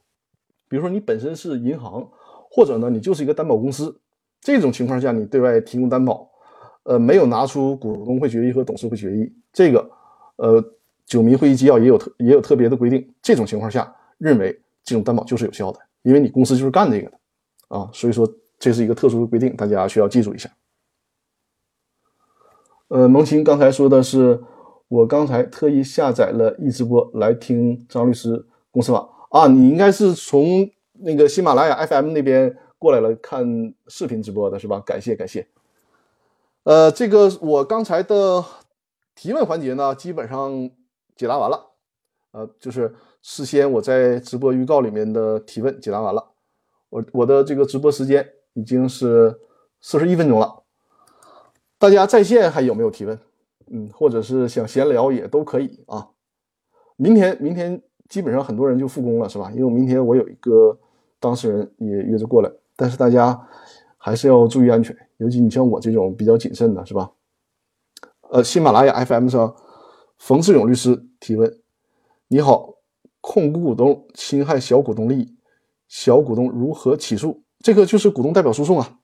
比如说你本身是银行，或者呢你就是一个担保公司，这种情况下你对外提供担保，呃，没有拿出股东会决议和董事会决议，这个，呃。九民会议纪要也有特也有特别的规定，这种情况下认为这种担保就是有效的，因为你公司就是干这个的啊，所以说这是一个特殊的规定，大家需要记住一下。呃，萌琴刚才说的是我刚才特意下载了易直播来听张律师公司法啊，你应该是从那个喜马拉雅 FM 那边过来了看视频直播的是吧？感谢感谢。呃，这个我刚才的提问环节呢，基本上。解答完了，呃，就是事先我在直播预告里面的提问解答完了，我我的这个直播时间已经是四十一分钟了，大家在线还有没有提问？嗯，或者是想闲聊也都可以啊。明天明天基本上很多人就复工了，是吧？因为明天我有一个当事人也约着过来，但是大家还是要注意安全，尤其你像我这种比较谨慎的，是吧？呃，喜马拉雅 FM 上。冯世勇律师提问：你好，控股股东侵害小股东利益，小股东如何起诉？这个就是股东代表诉讼啊。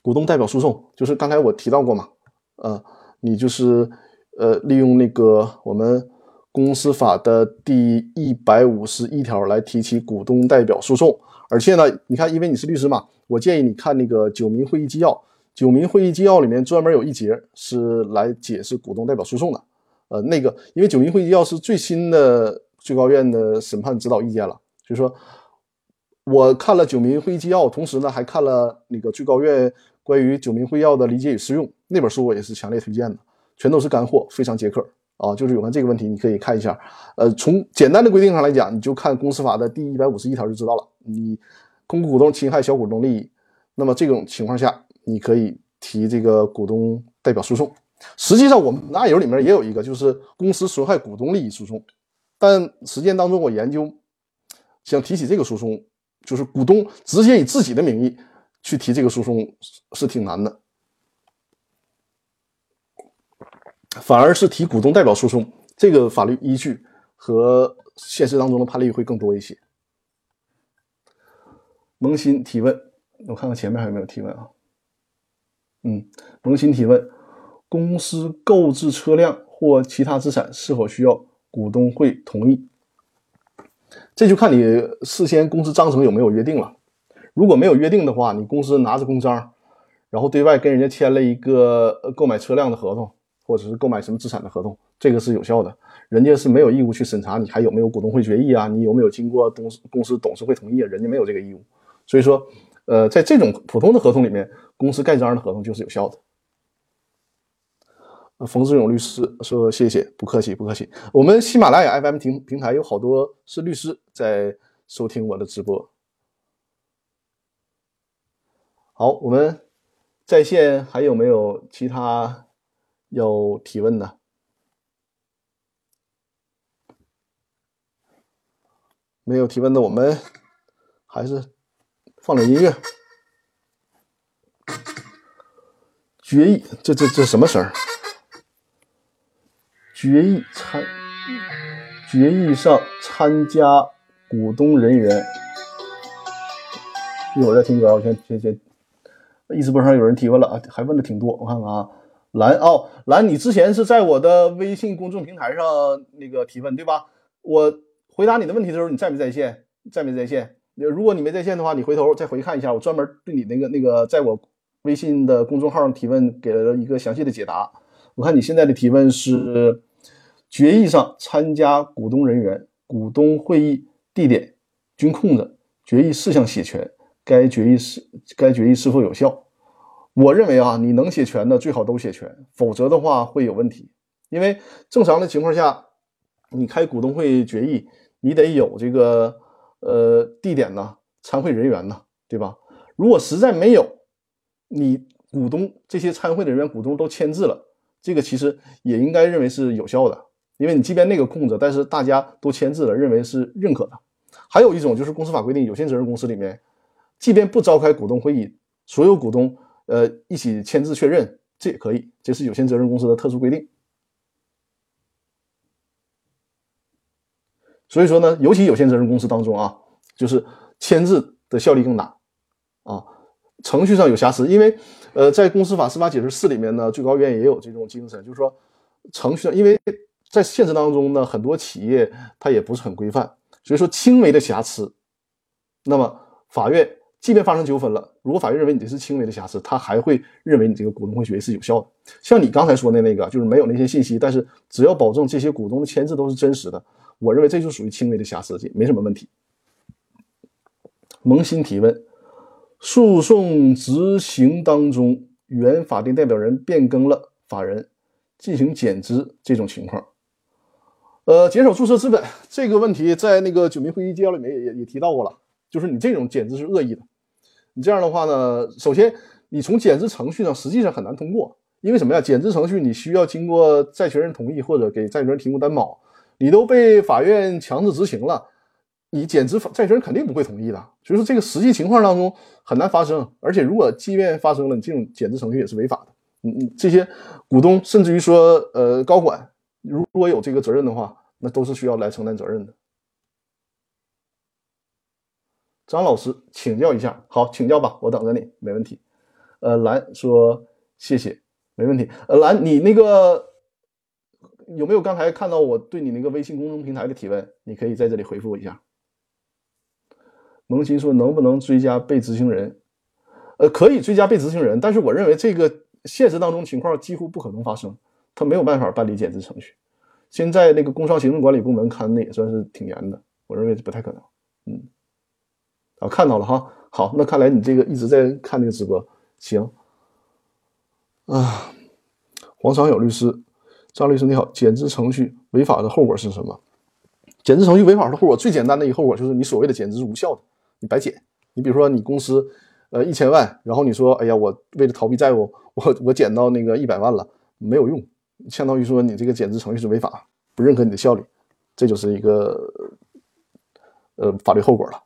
股东代表诉讼就是刚才我提到过嘛，呃，你就是呃利用那个我们公司法的第一百五十一条来提起股东代表诉讼。而且呢，你看，因为你是律师嘛，我建议你看那个九民会议纪要，九民会议纪要里面专门有一节是来解释股东代表诉讼的。呃，那个，因为九民会议纪要是最新的最高院的审判指导意见了，所以说，我看了九民会议纪要，同时呢还看了那个最高院关于九民会议要的理解与适用那本书，我也是强烈推荐的，全都是干货，非常解渴啊。就是有关这个问题，你可以看一下。呃，从简单的规定上来讲，你就看公司法的第一百五十一条就知道了。你控股股东侵害小股东利益，那么这种情况下，你可以提这个股东代表诉讼。实际上，我们案由里面也有一个，就是公司损害股东利益诉讼。但实践当中，我研究想提起这个诉讼，就是股东直接以自己的名义去提这个诉讼是挺难的，反而是提股东代表诉讼，这个法律依据和现实当中的判例会更多一些。萌新提问，我看看前面还有没有提问啊？嗯，萌新提问：公司购置车辆或其他资产是否需要股东会同意？这就看你事先公司章程有没有约定了。如果没有约定的话，你公司拿着公章，然后对外跟人家签了一个购买车辆的合同，或者是购买什么资产的合同，这个是有效的。人家是没有义务去审查你还有没有股东会决议啊，你有没有经过董公司董事会同意啊？人家没有这个义务。所以说，呃，在这种普通的合同里面，公司盖章的合同就是有效的。冯志勇律师说：“谢谢，不客气，不客气。我们喜马拉雅 FM 平平台有好多是律师在收听我的直播。好，我们在线还有没有其他要提问的？没有提问的，我们还是放点音乐。决议，这这这什么声儿？”决议参决议上参加股东人员，一会儿再听歌。我先先先，一直播上有人提问了啊，还问的挺多。我看看啊，蓝哦蓝，你之前是在我的微信公众平台上那个提问对吧？我回答你的问题的时候，你在没在线？在没在线？如果你没在线的话，你回头再回看一下，我专门对你那个那个在我微信的公众号上提问给了一个详细的解答。我看你现在的提问是。决议上参加股东人员、股东会议地点均空着，决议事项写全。该决议是该决议是否有效？我认为啊，你能写全的最好都写全，否则的话会有问题。因为正常的情况下，你开股东会决议，你得有这个呃地点呢、参会人员呢，对吧？如果实在没有，你股东这些参会的人员、股东都签字了，这个其实也应该认为是有效的。因为你即便那个空着，但是大家都签字了，认为是认可的。还有一种就是公司法规定，有限责任公司里面，即便不召开股东会议，所有股东呃一起签字确认，这也可以，这是有限责任公司的特殊规定。所以说呢，尤其有限责任公司当中啊，就是签字的效力更大啊，程序上有瑕疵，因为呃在公司法司法解释四里面呢，最高院也有这种精神，就是说程序上因为。在现实当中呢，很多企业它也不是很规范，所以说轻微的瑕疵，那么法院即便发生纠纷了，如果法院认为你这是轻微的瑕疵，他还会认为你这个股东会决议是有效的。像你刚才说的那个，就是没有那些信息，但是只要保证这些股东的签字都是真实的，我认为这就属于轻微的瑕疵，这没什么问题。萌新提问：诉讼执行当中，原法定代表人变更了法人进行减资这种情况。呃，减少注册资本这个问题，在那个九民会议纪要里面也也也提到过了，就是你这种减资是恶意的，你这样的话呢，首先你从减资程序上实际上很难通过，因为什么呀？减资程序你需要经过债权人同意或者给债权人提供担保，你都被法院强制执行了，你减资债权人肯定不会同意的，所以说这个实际情况当中很难发生，而且如果即便发生了，你这种减资程序也是违法的，你你这些股东甚至于说呃高管如果有这个责任的话。那都是需要来承担责任的。张老师，请教一下，好，请教吧，我等着你，没问题。呃，兰说谢谢，没问题。呃，兰，你那个有没有刚才看到我对你那个微信公众平台的提问？你可以在这里回复我一下。萌新说能不能追加被执行人？呃，可以追加被执行人，但是我认为这个现实当中情况几乎不可能发生，他没有办法办理减资程序。现在那个工商行政管理部门看的也算是挺严的，我认为不太可能。嗯，啊，看到了哈，好，那看来你这个一直在看这个直播，行。啊，黄长友律师，张律师你好，减资程序违法的后果是什么？减资程序违法的后果最简单的一个后果就是你所谓的减资是无效的，你白减。你比如说你公司呃一千万，然后你说哎呀我为了逃避债务，我我减到那个一百万了，没有用。相当于说你这个减资程序是违法，不认可你的效率，这就是一个呃法律后果了。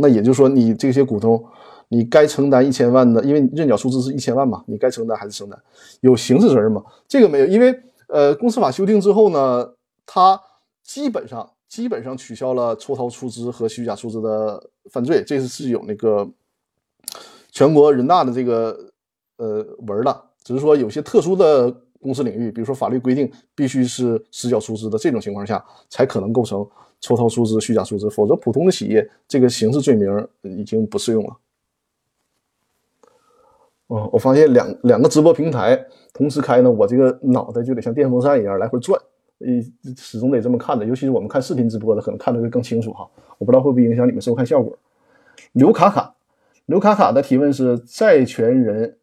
那也就是说，你这些股东你该承担一千万的，因为认缴出资是一千万嘛，你该承担还是承担？有刑事责任吗？这个没有，因为呃，公司法修订之后呢，它基本上基本上取消了抽逃出资和虚假出资的犯罪，这是是有那个全国人大的这个呃文的，只是说有些特殊的公司领域，比如说法律规定必须是实缴出资的这种情况下，才可能构成抽逃出资、虚假出资，否则普通的企业这个刑事罪名已经不适用了。哦，我发现两两个直播平台同时开呢，我这个脑袋就得像电风扇一样来回转，呃，始终得这么看的。尤其是我们看视频直播的，可能看的会更清楚哈。我不知道会不会影响你们收看效果。刘卡卡，刘卡卡的提问是：债权人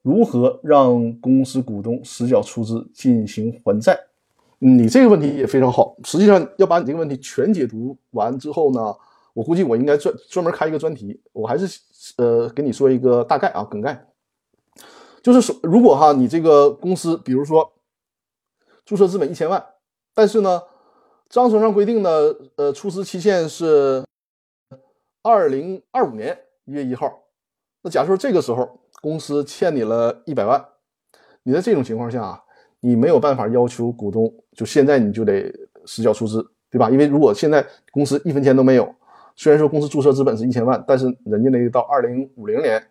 如何让公司股东实缴出资进行还债？你这个问题也非常好。实际上要把你这个问题全解读完之后呢，我估计我应该专专门开一个专题。我还是。呃，给你说一个大概啊，梗概，就是说，如果哈，你这个公司，比如说注册资本一千万，但是呢，章程上规定的呃出资期限是二零二五年一月一号，那假设这个时候公司欠你了一百万，你在这种情况下啊，你没有办法要求股东就现在你就得实缴出资，对吧？因为如果现在公司一分钱都没有。虽然说公司注册资本是一千万，但是人家那个到二零五零年，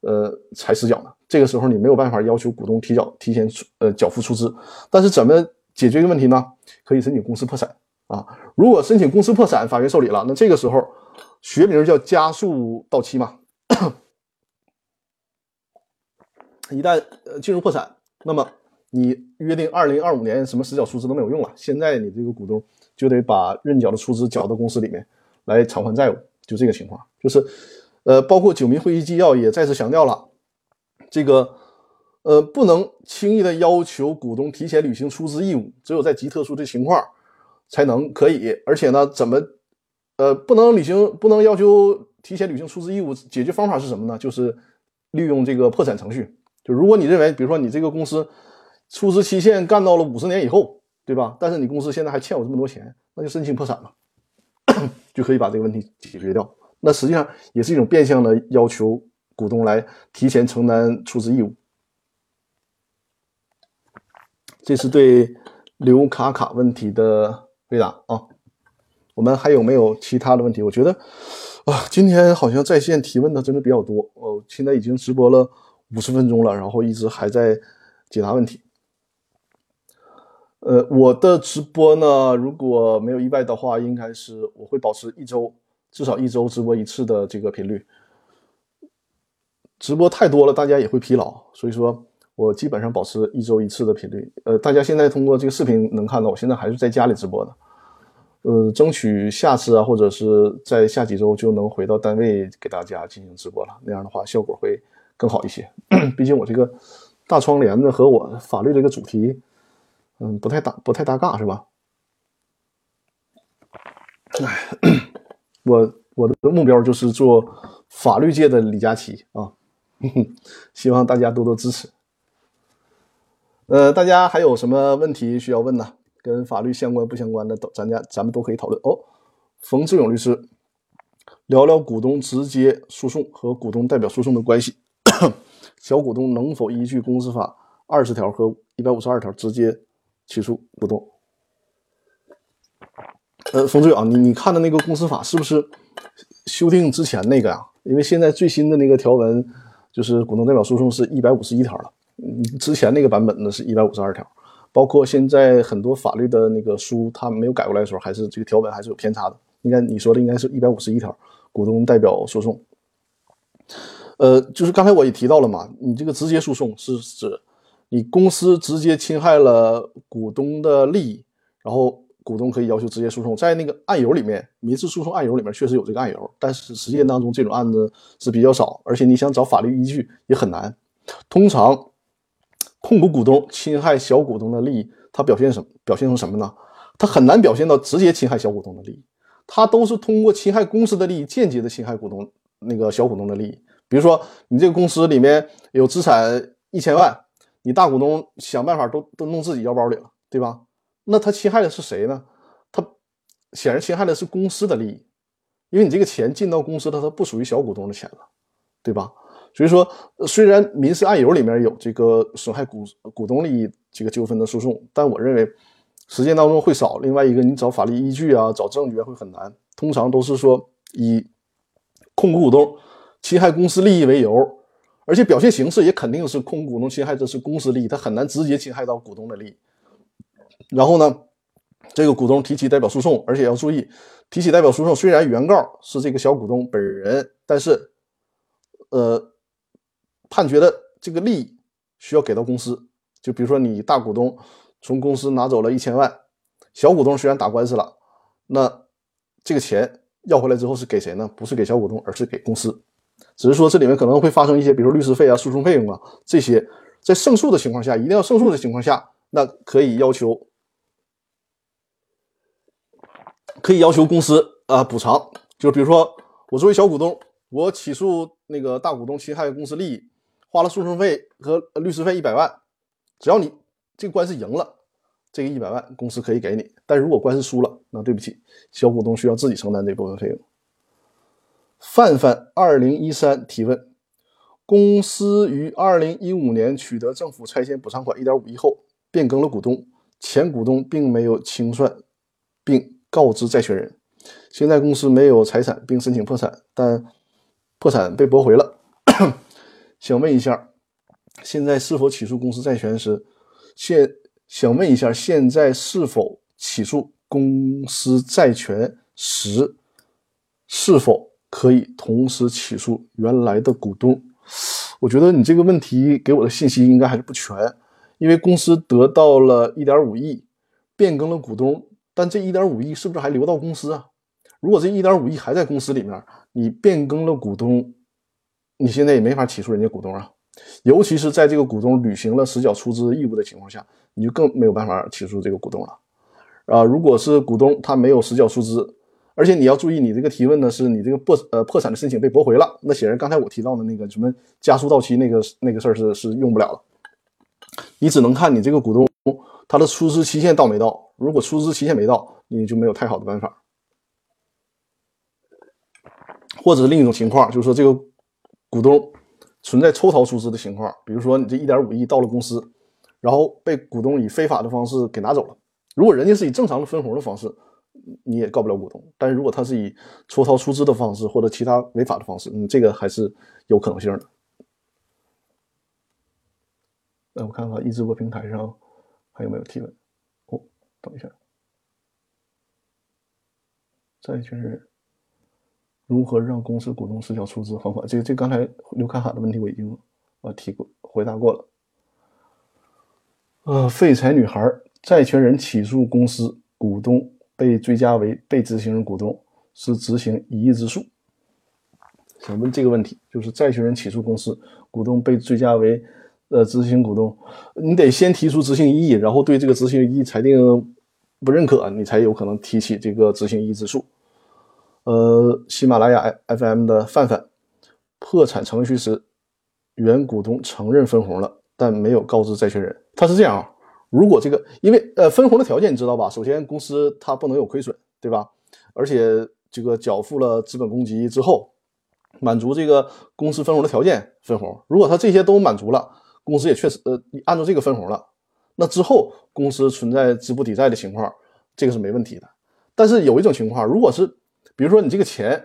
呃，才实缴呢。这个时候你没有办法要求股东提缴、提前出呃缴付出资。但是怎么解决这个问题呢？可以申请公司破产啊。如果申请公司破产，法院受理了，那这个时候学名叫加速到期嘛。一旦呃进入破产，那么你约定二零二五年什么实缴出资都没有用了。现在你这个股东就得把认缴的出资缴到公司里面。来偿还债务，就这个情况，就是，呃，包括九民会议纪要也再次强调了，这个，呃，不能轻易的要求股东提前履行出资义务，只有在极特殊的情况才能可以。而且呢，怎么，呃，不能履行，不能要求提前履行出资义务，解决方法是什么呢？就是利用这个破产程序。就如果你认为，比如说你这个公司出资期限干到了五十年以后，对吧？但是你公司现在还欠我这么多钱，那就申请破产了。就可以把这个问题解决掉。那实际上也是一种变相的要求股东来提前承担出资义务。这是对刘卡卡问题的回答啊。我们还有没有其他的问题？我觉得啊，今天好像在线提问的真的比较多哦。现在已经直播了五十分钟了，然后一直还在解答问题。呃，我的直播呢，如果没有意外的话，应该是我会保持一周至少一周直播一次的这个频率。直播太多了，大家也会疲劳，所以说我基本上保持一周一次的频率。呃，大家现在通过这个视频能看到，我现在还是在家里直播的。呃，争取下次啊，或者是在下几周就能回到单位给大家进行直播了，那样的话效果会更好一些。毕竟我这个大窗帘子和我法律这个主题。嗯，不太搭，不太搭嘎是吧？哎，我我的目标就是做法律界的李佳琦啊，希望大家多多支持。呃，大家还有什么问题需要问呢？跟法律相关不相关的都，咱家咱们都可以讨论哦。冯志勇律师，聊聊股东直接诉讼和股东代表诉讼的关系。小股东能否依据公司法二十条和一百五十二条直接？起诉股东。呃，冯志远，你你看的那个公司法是不是修订之前那个呀？因为现在最新的那个条文就是股东代表诉讼是一百五十一条了，嗯，之前那个版本呢是一百五十二条，包括现在很多法律的那个书，它没有改过来的时候，还是这个条文还是有偏差的。应该你说的应该是一百五十一条股东代表诉讼。呃，就是刚才我也提到了嘛，你这个直接诉讼是指。你公司直接侵害了股东的利益，然后股东可以要求直接诉讼。在那个案由里面，民事诉讼案由里面确实有这个案由，但是实践当中这种案子是比较少，而且你想找法律依据也很难。通常，控股股东侵害小股东的利益，它表现什么？表现成什么呢？它很难表现到直接侵害小股东的利益，它都是通过侵害公司的利益，间接的侵害股东那个小股东的利益。比如说，你这个公司里面有资产一千万。你大股东想办法都都弄自己腰包里了，对吧？那他侵害的是谁呢？他显然侵害的是公司的利益。因为你这个钱进到公司了，它不属于小股东的钱了，对吧？所以说，虽然民事案由里面有这个损害股股东利益这个纠纷的诉讼，但我认为实践当中会少。另外一个，你找法律依据啊，找证据啊会很难。通常都是说以控股股东侵害公司利益为由，而且表现形式也肯定是控股股东侵害的是公司利益，他很难直接侵害到股东的利益。然后呢，这个股东提起代表诉讼，而且要注意，提起代表诉讼虽然原告是这个小股东本人，但是呃。判决的这个利益需要给到公司，就比如说你大股东从公司拿走了一千万，小股东虽然打官司了，那这个钱要回来之后是给谁呢？不是给小股东，而是给公司。只是说这里面可能会发生一些，比如说律师费啊、诉讼费用啊这些，在胜诉的情况下，一定要胜诉的情况下，那可以要求可以要求公司啊补偿。就比如说我作为小股东，我起诉那个大股东侵害公司利益。花了诉讼费和律师费一百万，只要你这个官司赢了，这个一百万公司可以给你。但如果官司输了，那对不起，小股东需要自己承担这部分费用。范范二零一三提问：公司于二零一五年取得政府拆迁补偿款一点五亿后，变更了股东，前股东并没有清算并告知债权人，现在公司没有财产并申请破产，但破产被驳回了。想问一下，现在是否起诉公司债权时，现想问一下，现在是否起诉公司债权时，是否可以同时起诉原来的股东？我觉得你这个问题给我的信息应该还是不全，因为公司得到了一点五亿，变更了股东，但这一点五亿是不是还留到公司啊？如果这一点五亿还在公司里面，你变更了股东？你现在也没法起诉人家股东啊，尤其是在这个股东履行了实缴出资义务的情况下，你就更没有办法起诉这个股东了。啊，如果是股东他没有实缴出资，而且你要注意，你这个提问呢是你这个破呃破产的申请被驳回了，那显然刚才我提到的那个什么加速到期那个那个事儿是是用不了了。你只能看你这个股东他的出资期限到没到，如果出资期限没到，你就没有太好的办法。或者是另一种情况，就是说这个。股东存在抽逃出资的情况，比如说你这一点五亿到了公司，然后被股东以非法的方式给拿走了。如果人家是以正常的分红的方式，你也告不了股东。但是如果他是以抽逃出资的方式或者其他违法的方式，你这个还是有可能性的。那我看看一直播平台上还有没有提问？哦，等一下，债权人。如何让公司股东实缴出资还款？这个这刚才刘凯海的问题我已经呃提过回答过了。呃，废柴女孩债权人起诉公司股东被追加为被执行人股东，是执行一亿之诉。想问这个问题，就是债权人起诉公司股东被追加为呃执行股东，你得先提出执行异议，然后对这个执行异议裁定不认可，你才有可能提起这个执行异议之诉。呃，喜马拉雅 FM 的范范，破产程序时，原股东承认分红了，但没有告知债权人。他是这样啊，如果这个，因为呃分红的条件你知道吧？首先公司它不能有亏损，对吧？而且这个缴付了资本公积之后，满足这个公司分红的条件分红。如果他这些都满足了，公司也确实呃按照这个分红了，那之后公司存在资不抵债的情况，这个是没问题的。但是有一种情况，如果是比如说，你这个钱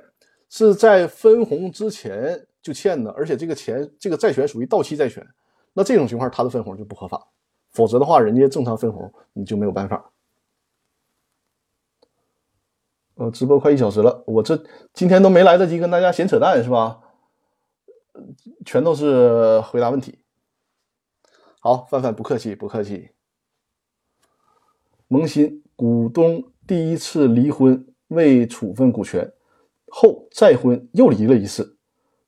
是在分红之前就欠的，而且这个钱这个债权属于到期债权，那这种情况它的分红就不合法，否则的话，人家正常分红你就没有办法。呃，直播快一小时了，我这今天都没来得及跟大家闲扯淡是吧？全都是回答问题。好，范范不客气，不客气。萌新股东第一次离婚。未处分股权后再婚又离了一次，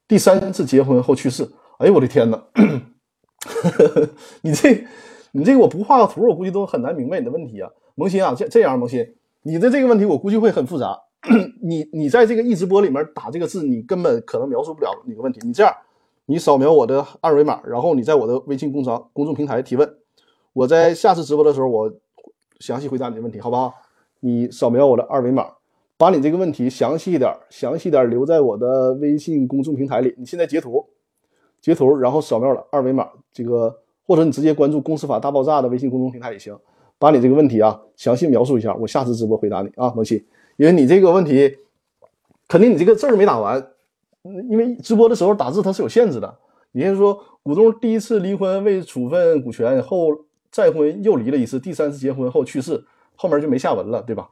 第三次结婚后去世。哎呦我的天哪！你这你这个我不画个图，我估计都很难明白你的问题啊。萌新啊，这这样萌新，你的这个问题我估计会很复杂。你你在这个一直播里面打这个字，你根本可能描述不了你的问题。你这样，你扫描我的二维码，然后你在我的微信公众公众平台提问，我在下次直播的时候我详细回答你的问题，好不好？你扫描我的二维码。把你这个问题详细一点、详细点留在我的微信公众平台里。你现在截图，截图，然后扫描了二维码，这个或者你直接关注“公司法大爆炸”的微信公众平台也行。把你这个问题啊详细描述一下，我下次直播回答你啊，萌新。因为你这个问题，肯定你这个字儿没打完，因为直播的时候打字它是有限制的。也就是说，股东第一次离婚未处分股权后再婚又离了一次，第三次结婚后去世，后面就没下文了，对吧？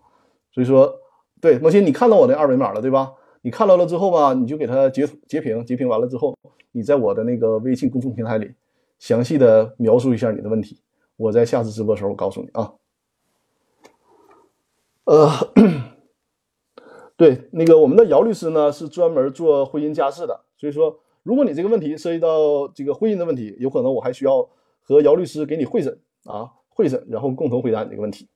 所以说，对萌新，你看到我那二维码了，对吧？你看到了之后吧，你就给他截截屏，截屏完了之后，你在我的那个微信公众平台里详细的描述一下你的问题。我在下次直播的时候告诉你啊，呃，对，那个我们的姚律师呢是专门做婚姻家事的，所以说如果你这个问题涉及到这个婚姻的问题，有可能我还需要和姚律师给你会诊啊，会诊，然后共同回答你这个问题。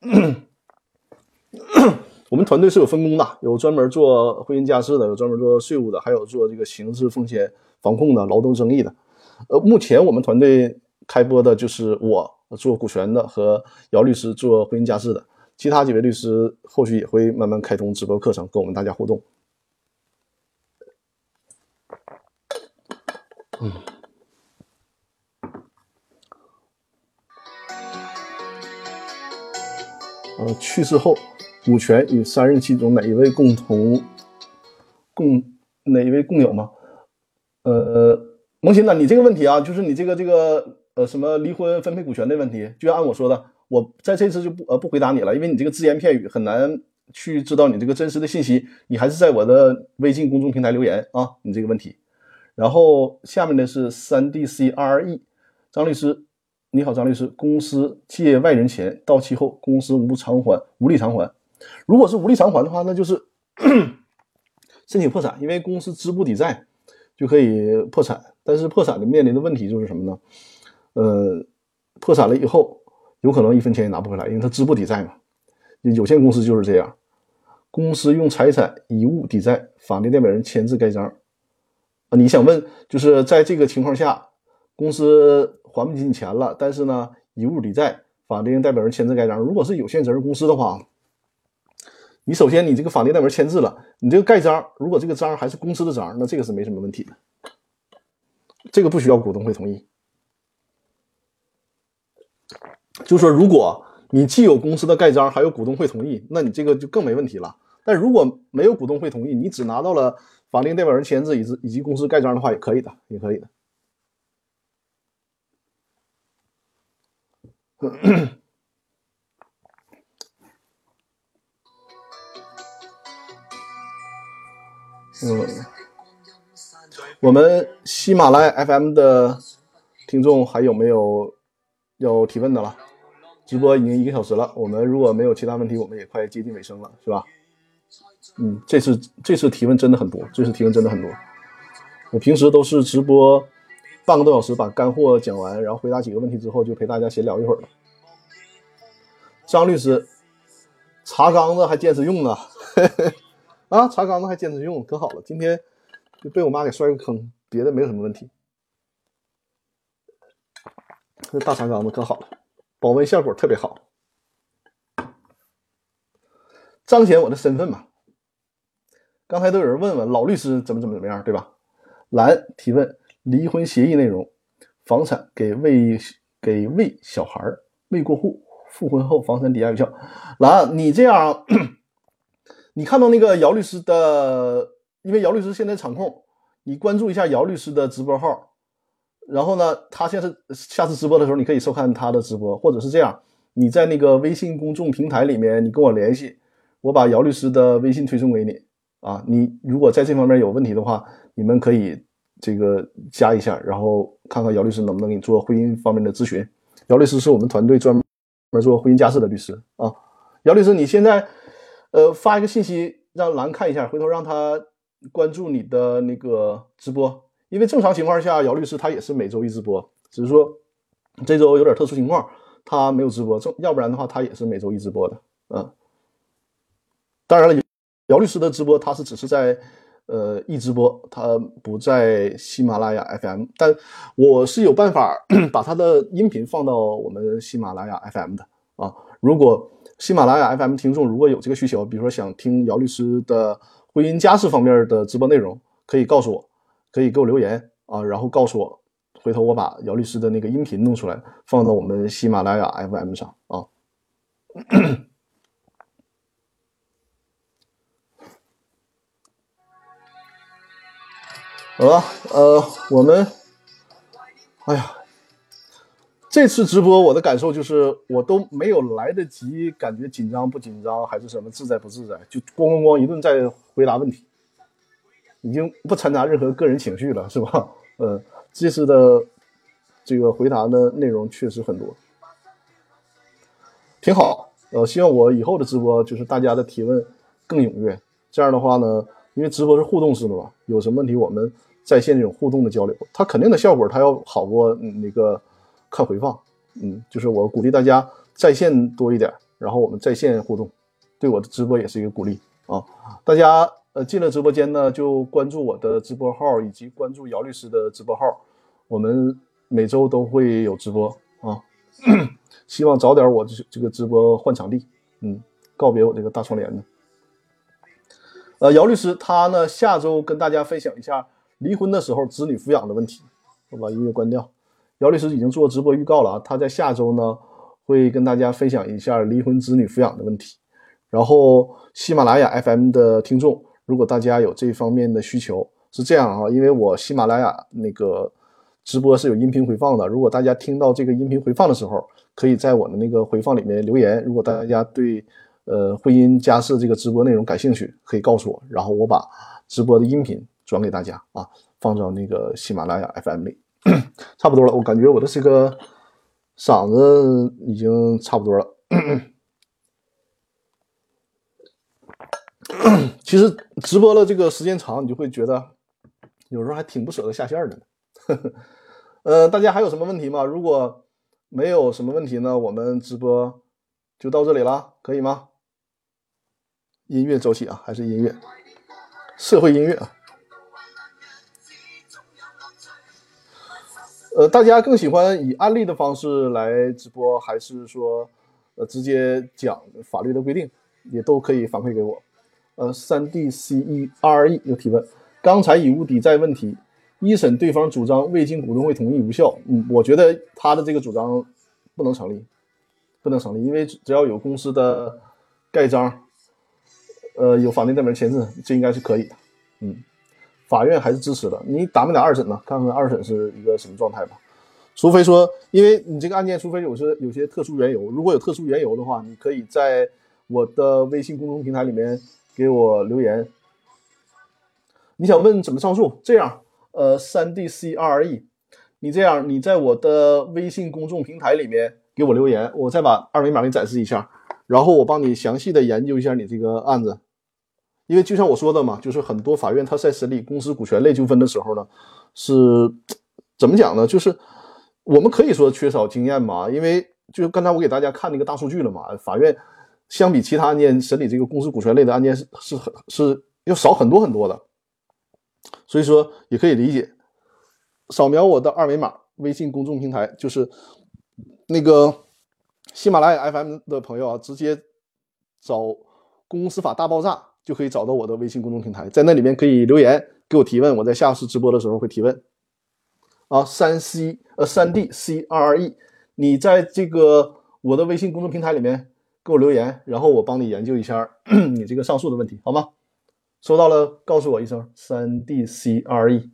我们团队是有分工的，有专门做婚姻家事的，有专门做税务的，还有做这个刑事风险防控的、劳动争议的。呃，目前我们团队。开播的就是我做股权的和姚律师做婚姻家事的，其他几位律师后续也会慢慢开通直播课程，跟我们大家互动。嗯，呃，去世后股权与三任其中哪一位共同共哪一位共有吗？呃，萌新呐？你这个问题啊，就是你这个这个。呃，什么离婚分配股权的问题，就按我说的，我在这次就不呃不回答你了，因为你这个只言片语很难去知道你这个真实的信息，你还是在我的微信公众平台留言啊，你这个问题。然后下面的是三 D C R E，张律师，你好，张律师，公司借外人钱到期后，公司无偿还，无力偿还。如果是无力偿还的话，那就是 申请破产，因为公司资不抵债就可以破产。但是破产的面临的问题就是什么呢？呃，破产了以后，有可能一分钱也拿不回来，因为他资不抵债嘛。有限公司就是这样，公司用财产以物抵债，法定代表人签字盖章。啊，你想问，就是在这个情况下，公司还不起你钱了，但是呢，以物抵债，法定代表人签字盖章。如果是有限责任公司的话，你首先你这个法定代表人签字了，你这个盖章，如果这个章还是公司的章，那这个是没什么问题的，这个不需要股东会同意。就说，如果你既有公司的盖章，还有股东会同意，那你这个就更没问题了。但如果没有股东会同意，你只拿到了法定代表人签字以及以及公司盖章的话，也可以的，也可以的。嗯，我们喜马拉雅 FM 的听众还有没有？要提问的了，直播已经一个小时了。我们如果没有其他问题，我们也快接近尾声了，是吧？嗯，这次这次提问真的很多，这次提问真的很多。我平时都是直播半个多小时，把干货讲完，然后回答几个问题之后，就陪大家闲聊一会儿了。张律师，茶缸子还坚持用呢，啊，茶缸子还坚持用，可好了。今天就被我妈给摔个坑，别的没有什么问题。这大茶缸子可好了，保温效果特别好，彰显我的身份嘛。刚才都有人问问老律师怎么怎么怎么样，对吧？蓝提问：离婚协议内容，房产给未给未小孩未过户，复婚后房产抵押有效。蓝，你这样，你看到那个姚律师的，因为姚律师现在场控，你关注一下姚律师的直播号。然后呢，他现在下次直播的时候，你可以收看他的直播，或者是这样，你在那个微信公众平台里面，你跟我联系，我把姚律师的微信推送给你啊。你如果在这方面有问题的话，你们可以这个加一下，然后看看姚律师能不能给你做婚姻方面的咨询。姚律师是我们团队专门做婚姻家事的律师啊。姚律师，你现在呃发一个信息让兰看一下，回头让他关注你的那个直播。因为正常情况下，姚律师他也是每周一直播，只是说这周有点特殊情况，他没有直播。正要不然的话，他也是每周一直播的。嗯，当然了，姚律师的直播他是只是在呃一直播，他不在喜马拉雅 FM。但我是有办法 把他的音频放到我们喜马拉雅 FM 的啊。如果喜马拉雅 FM 听众如果有这个需求，比如说想听姚律师的婚姻家事方面的直播内容，可以告诉我，可以给我留言啊，然后告诉我，回头我把姚律师的那个音频弄出来，放到我们喜马拉雅 FM 上啊。好了，呃，我们，哎呀。这次直播我的感受就是，我都没有来得及感觉紧张不紧张，还是什么自在不自在，就咣咣咣一顿在回答问题，已经不掺杂任何个人情绪了，是吧？嗯，这次的这个回答的内容确实很多，挺好。呃，希望我以后的直播就是大家的提问更踊跃，这样的话呢，因为直播是互动式的嘛，有什么问题我们在线这种互动的交流，它肯定的效果它要好过那个。看回放，嗯，就是我鼓励大家在线多一点，然后我们在线互动，对我的直播也是一个鼓励啊。大家呃进了直播间呢，就关注我的直播号以及关注姚律师的直播号，我们每周都会有直播啊。希望早点我这这个直播换场地，嗯，告别我这个大窗帘呢。呃，姚律师他呢下周跟大家分享一下离婚的时候子女抚养的问题。我把音乐关掉。姚律师已经做直播预告了啊，他在下周呢会跟大家分享一下离婚子女抚养的问题。然后喜马拉雅 FM 的听众，如果大家有这方面的需求，是这样啊，因为我喜马拉雅那个直播是有音频回放的，如果大家听到这个音频回放的时候，可以在我的那个回放里面留言。如果大家对呃婚姻家事这个直播内容感兴趣，可以告诉我，然后我把直播的音频转给大家啊，放到那个喜马拉雅 FM 里。差不多了，我感觉我的这个嗓子已经差不多了。其实直播了这个时间长，你就会觉得有时候还挺不舍得下线的呢。呃，大家还有什么问题吗？如果没有什么问题呢，我们直播就到这里了，可以吗？音乐走起啊，还是音乐，社会音乐啊。呃，大家更喜欢以案例的方式来直播，还是说，呃，直接讲法律的规定，也都可以反馈给我。呃，三 D C E R E 有提问，刚才以物抵债问题，一审对方主张未经股东会同意无效。嗯，我觉得他的这个主张不能成立，不能成立，因为只要有公司的盖章，呃，有法定代表人签字，这应该是可以的。嗯。法院还是支持的，你打没打二审呢？看看二审是一个什么状态吧。除非说，因为你这个案件，除非有些有些特殊缘由，如果有特殊缘由的话，你可以在我的微信公众平台里面给我留言。你想问怎么上诉？这样，呃，三 D C R E，你这样，你在我的微信公众平台里面给我留言，我再把二维码给你展示一下，然后我帮你详细的研究一下你这个案子。因为就像我说的嘛，就是很多法院他在审理公司股权类纠纷的时候呢，是怎么讲呢？就是我们可以说缺少经验嘛。因为就刚才我给大家看那个大数据了嘛，法院相比其他案件审理这个公司股权类的案件是是很是要少很多很多的，所以说也可以理解。扫描我的二维码，微信公众平台就是那个喜马拉雅 FM 的朋友啊，直接找《公司法大爆炸》。就可以找到我的微信公众平台，在那里面可以留言给我提问，我在下次直播的时候会提问。啊，三 C 呃三 D C R E，你在这个我的微信公众平台里面给我留言，然后我帮你研究一下 你这个上诉的问题，好吗？收到了，告诉我一声三 D C R E。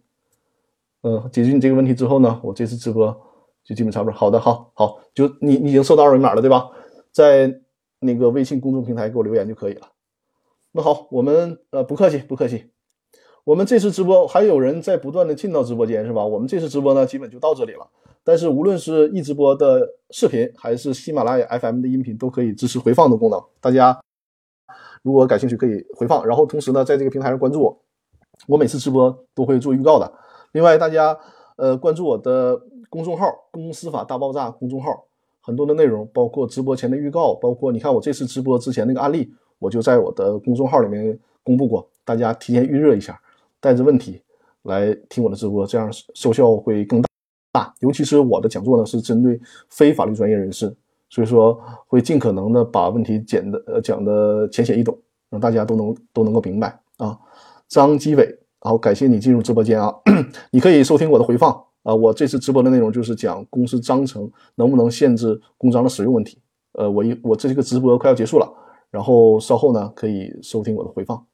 嗯，解决你这个问题之后呢，我这次直播就基本差不多。好的，好，好，就你你已经收到二维码了对吧？在那个微信公众平台给我留言就可以了。那好，我们呃不客气不客气，我们这次直播还有人在不断的进到直播间是吧？我们这次直播呢基本就到这里了。但是无论是易直播的视频还是喜马拉雅 FM 的音频，都可以支持回放的功能。大家如果感兴趣可以回放，然后同时呢在这个平台上关注我，我每次直播都会做预告的。另外大家呃关注我的公众号“公司法大爆炸”公众号，很多的内容包括直播前的预告，包括你看我这次直播之前那个案例。我就在我的公众号里面公布过，大家提前预热一下，带着问题来听我的直播，这样收效会更大。尤其是我的讲座呢，是针对非法律专业人士，所以说会尽可能的把问题简的呃讲的浅显易懂，让大家都能都能够明白啊。张基伟，好，感谢你进入直播间啊，你可以收听我的回放啊。我这次直播的内容就是讲公司章程能不能限制公章的使用问题。呃，我一我这个直播快要结束了，然后稍后呢可以收听我的回放。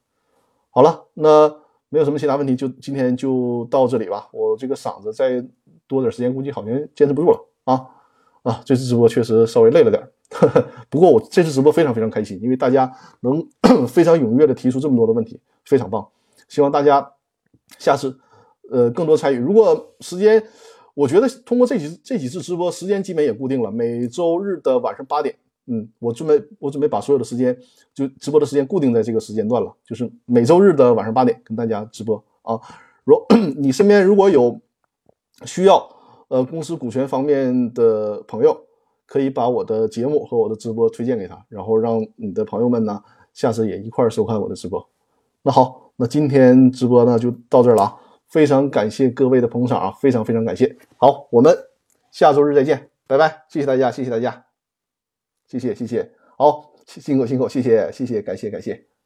好了，那没有什么其他问题，就今天就到这里吧。我这个嗓子再多点时间，估计好像坚持不住了啊。啊，这次直播确实稍微累了点儿，不过我这次直播非常非常开心，因为大家能 非常踊跃的提出这么多的问题，非常棒。希望大家下次呃更多参与。如果时间，我觉得通过这几这几次直播，时间基本也固定了，每周日的晚上八点。嗯，我准备我准备把所有的时间就直播的时间固定在这个时间段了，就是每周日的晚上八点跟大家直播啊。如 你身边如果有需要。呃，公司股权方面的朋友可以把我的节目和我的直播推荐给他，然后让你的朋友们呢，下次也一块收看我的直播。那好，那今天直播呢就到这儿了啊，非常感谢各位的捧场啊，非常非常感谢。好，我们下周日再见，拜拜，谢谢大家，谢谢大家，谢谢谢谢，好，辛苦辛苦，谢谢谢谢，感谢感谢。